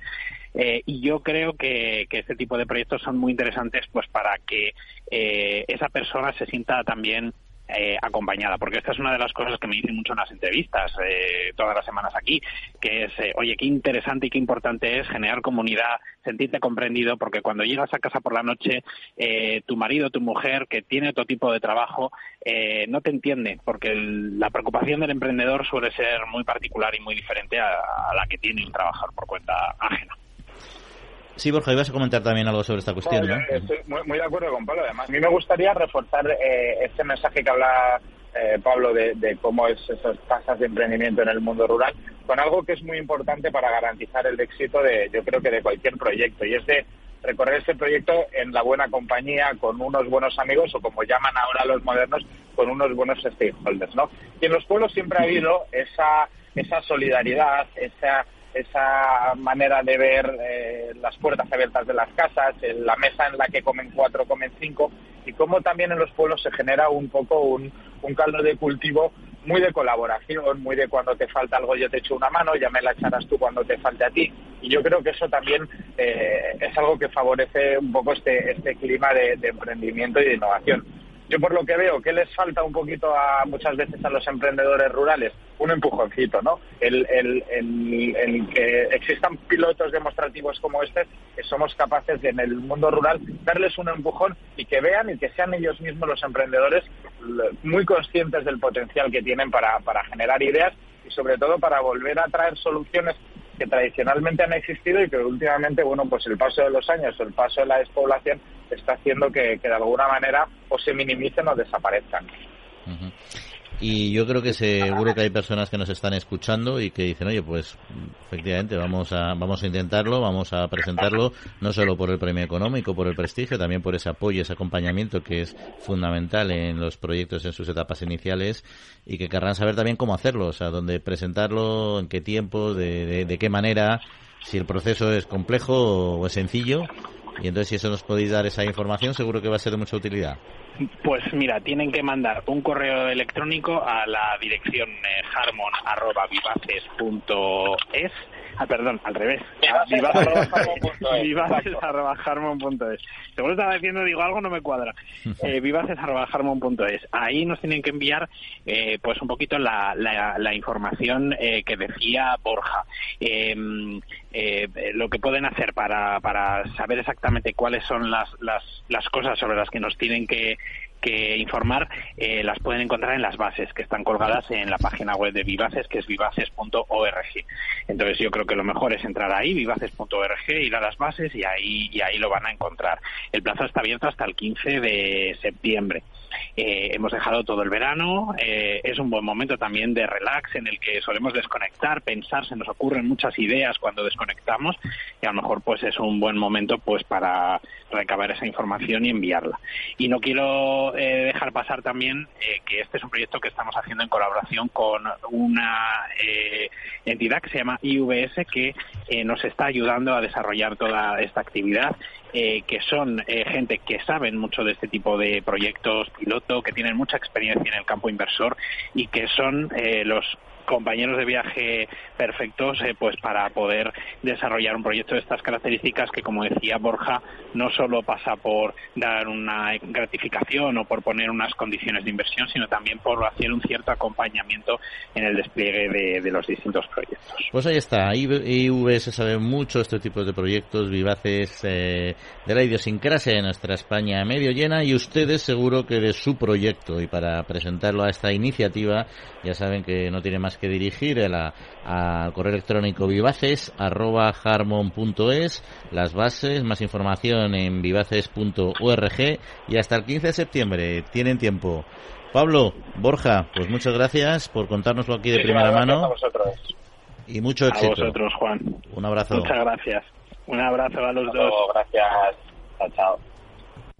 Eh, y yo creo que, que, este tipo de proyectos son muy interesantes pues para que eh, esa persona se sienta también eh, acompañada, porque esta es una de las cosas que me dicen mucho en las entrevistas eh, todas las semanas aquí, que es, eh, oye, qué interesante y qué importante es generar comunidad, sentirte comprendido, porque cuando llegas a casa por la noche, tu marido, tu mujer, que tiene otro tipo de trabajo, no te entiende, porque la preocupación del emprendedor suele ser muy particular y muy diferente a, a la que tiene un trabajador por cuenta ajena. Sí, Borja, ibas a comentar también algo sobre esta cuestión, ¿no? Estoy muy, de acuerdo con Pablo. Además, a mí me gustaría reforzar eh, este mensaje que habla eh, Pablo de, cómo es esas tasas de emprendimiento en el mundo rural, con algo que es muy importante para garantizar el éxito de, yo creo que de cualquier proyecto, y es de recorrer ese proyecto en la buena compañía, con unos buenos amigos, o como llaman ahora los modernos, con unos buenos stakeholders, ¿no? Y en los pueblos siempre ha habido esa, esa solidaridad, esa esa manera de ver eh, las puertas abiertas de las casas, la mesa en la que comen cuatro, comen cinco, y cómo también en los pueblos se genera un poco un, caldo de cultivo muy de colaboración, muy de cuando te falta algo yo te echo una mano, ya me la echarás tú cuando te falte a ti. Y yo creo que eso también eh, es algo que favorece un poco este, este clima de emprendimiento y de innovación yo por lo que veo, ¿qué les falta un poquito a muchas veces a los emprendedores rurales? Un empujoncito, ¿no? El, el, el, que existan pilotos demostrativos como este, que somos capaces de, en el mundo rural darles un empujón y que vean y que sean ellos mismos los emprendedores muy conscientes del potencial que tienen para, para generar ideas y sobre todo para volver a traer soluciones que tradicionalmente han existido y que últimamente, bueno, pues el paso de los años, el paso de la despoblación está haciendo que, de alguna manera o se minimicen o desaparezcan. Y yo creo que seguro que hay personas que nos están escuchando y que dicen, oye, pues efectivamente vamos a, vamos a intentarlo, vamos a presentarlo, no solo por el premio económico, por el prestigio, también por ese apoyo, ese acompañamiento que es fundamental en los proyectos en sus etapas iniciales y que querrán saber también cómo hacerlo, o sea, dónde presentarlo, en qué tiempo, de, de qué manera, si el proceso es complejo o es sencillo. Y entonces si eso nos podéis dar esa información, seguro que va a ser de mucha utilidad. Pues mira, tienen que mandar un correo electrónico a la dirección eh, harmon.vivaces.es Ah, perdón, al revés. [laughs] Vivaces.harmon.es. Seguro estaba diciendo, digo, algo no me cuadra. [laughs] Eh, Vivaces.harmon.es. Ahí nos tienen que enviar, eh, pues, un poquito la, la, información eh, que decía Borja. Em, eh, lo que pueden hacer para, para saber exactamente cuáles son las, las, las cosas sobre las que nos tienen que, que informar, eh, las pueden encontrar en las bases que están colgadas en la página web de Vivaces, que es vivaces.org. Entonces yo creo que lo mejor es entrar ahí, vivaces.org, ir a las bases y ahí, y ahí lo van a encontrar. El plazo está abierto hasta el 15 de septiembre. Eh, hemos dejado todo el verano, eh, es un buen momento también de relax en el que solemos desconectar, pensar, se nos ocurren muchas ideas cuando desconectamos y a lo mejor pues es un buen momento pues para recabar esa información y enviarla. Y no quiero eh, dejar pasar también que este es un proyecto que estamos haciendo en colaboración con una entidad que se llama IVS que nos está ayudando a desarrollar toda esta actividad eh, que son eh, gente que saben mucho de este tipo de proyectos piloto, que tienen mucha experiencia en el campo inversor y que son eh, los compañeros de viaje perfectos eh, pues para poder desarrollar un proyecto de estas características que como decía Borja no solo pasa por dar una gratificación o por poner unas condiciones de inversión sino también por hacer un cierto acompañamiento en el despliegue de, los distintos proyectos. Pues ahí está, IVS sabe mucho este tipo de proyectos vivaces eh, de la idiosincrasia de nuestra España medio llena y ustedes seguro que de su proyecto y para presentarlo a esta iniciativa ya saben que no tiene más que dirigir al correo electrónico vivaces arroba harmon.es, las bases, más información en vivaces.org y hasta el 15 de septiembre tienen tiempo. Pablo, Borja, pues muchas gracias por contárnoslo aquí de primera mano. Y mucho éxito. A vosotros, Juan. Un abrazo. Muchas gracias. Un abrazo a los dos. Gracias. Chao, chao.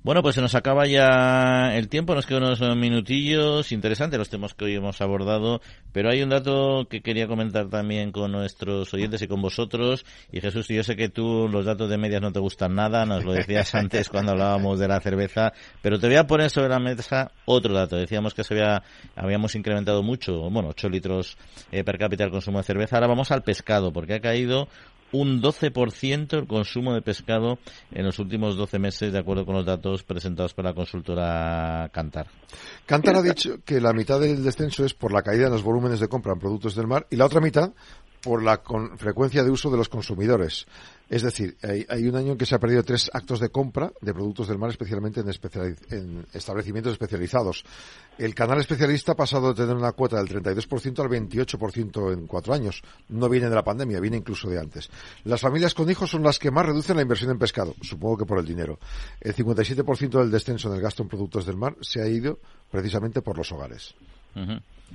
Bueno, pues se nos acaba ya el tiempo, nos quedan unos minutillos. Interesantes los temas que hoy hemos abordado, pero hay un dato que quería comentar también con nuestros oyentes y con vosotros. Y Jesús, yo sé que tú los datos de medias no te gustan nada, nos lo decías [laughs] antes cuando hablábamos de la cerveza, pero te voy a poner sobre la mesa otro dato. Decíamos que se había, habíamos incrementado mucho, bueno, 8 litros eh, per cápita el consumo de cerveza. Ahora vamos al pescado, porque ha caído un 12% el consumo de pescado en los últimos 12 meses, de acuerdo con los datos presentados por la consultora Cantar. Cantar ha dicho que la mitad del descenso es por la caída en los volúmenes de compra en productos del mar y la otra mitad por la frecuencia de uso de los consumidores. Es decir, hay, un año en que se ha perdido tres actos de compra de productos del mar, especialmente en, establecimientos especializados. El canal especialista ha pasado de tener una cuota del 32% al 28% en cuatro años. No viene de la pandemia, viene incluso de antes. Las familias con hijos son las que más reducen la inversión en pescado, supongo que por el dinero. El 57% del descenso en el gasto en productos del mar se ha ido precisamente por los hogares.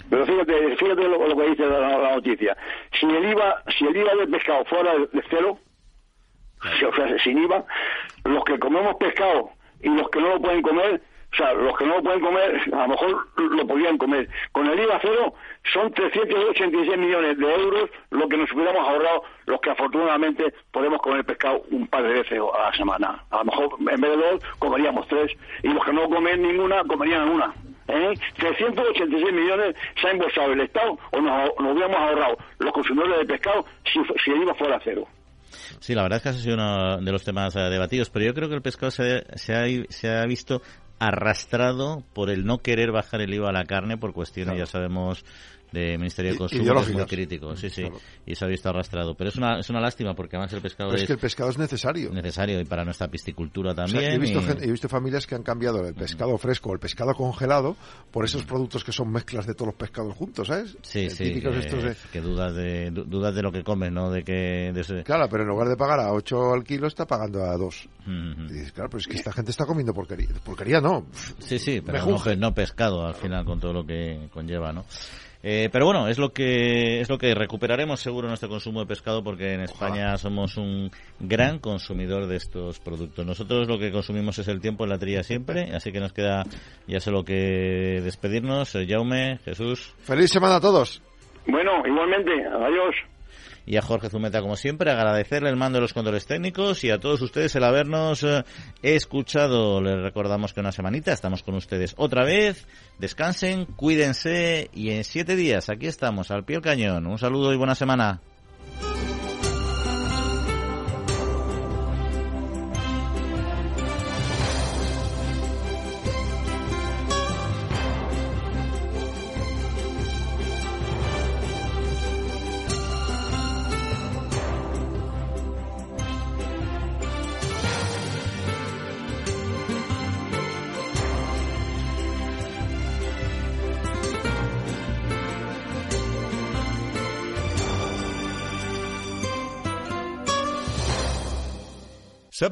Pero fíjate, fíjate lo, que dice la, noticia. Si el IVA, si el IVA del pescado fuera de cero, o sea, sin IVA, los que comemos pescado y los que no lo pueden comer, o sea, los que no lo pueden comer, a lo mejor lo podrían comer. Con el IVA cero son 386 millones de euros lo que nos hubiéramos ahorrado los que afortunadamente podemos comer pescado un par de veces a la semana. A lo mejor en vez de dos comeríamos tres y los que no comen ninguna comerían una. ¿Eh? 386 millones se ha embolsado el Estado o nos, hubiéramos ahorrado los consumidores de pescado si, si el IVA fuera cero. Sí, la verdad es que ha sido uno de los temas eh, debatidos, pero yo creo que el pescado se, se, ha, se ha visto arrastrado por el no querer bajar el IVA a la carne por cuestiones, ya sabemos, de Ministerio de Consumo es muy crítico, sí, sí, y se ha visto arrastrado. Pero es una, es una lástima porque además el pescado es, que el pescado es necesario. Necesario y para nuestra piscicultura también. he, visto he, visto familias que han cambiado el pescado fresco o el pescado congelado por esos productos que son mezclas de todos los pescados juntos, ¿sabes? Sí, sí, que, dudas de, dudas de lo que comen, ¿no? De que, Claro, pero en lugar de pagar a 8 al kilo está pagando a 2. claro, pero es que esta gente está comiendo porquería. Porquería no. Sí, sí, pero no, no pescado al final con todo lo que conlleva, ¿no? Eh, pero bueno, es lo que es lo que recuperaremos seguro nuestro consumo de pescado porque en España somos un gran consumidor de estos productos. Nosotros lo que consumimos es el tiempo en la trilla siempre, así que nos queda ya solo que despedirnos. Eh, Jaume, Jesús. Feliz semana a todos. Bueno, igualmente. Adiós y a Jorge Zumeta, como siempre, agradecerle el mando de los controles técnicos y a todos ustedes el habernos eh, escuchado. Les recordamos que una semanita estamos con ustedes otra vez. Descansen, cuídense y en siete días aquí estamos, al pie del cañón. Un saludo y buena semana.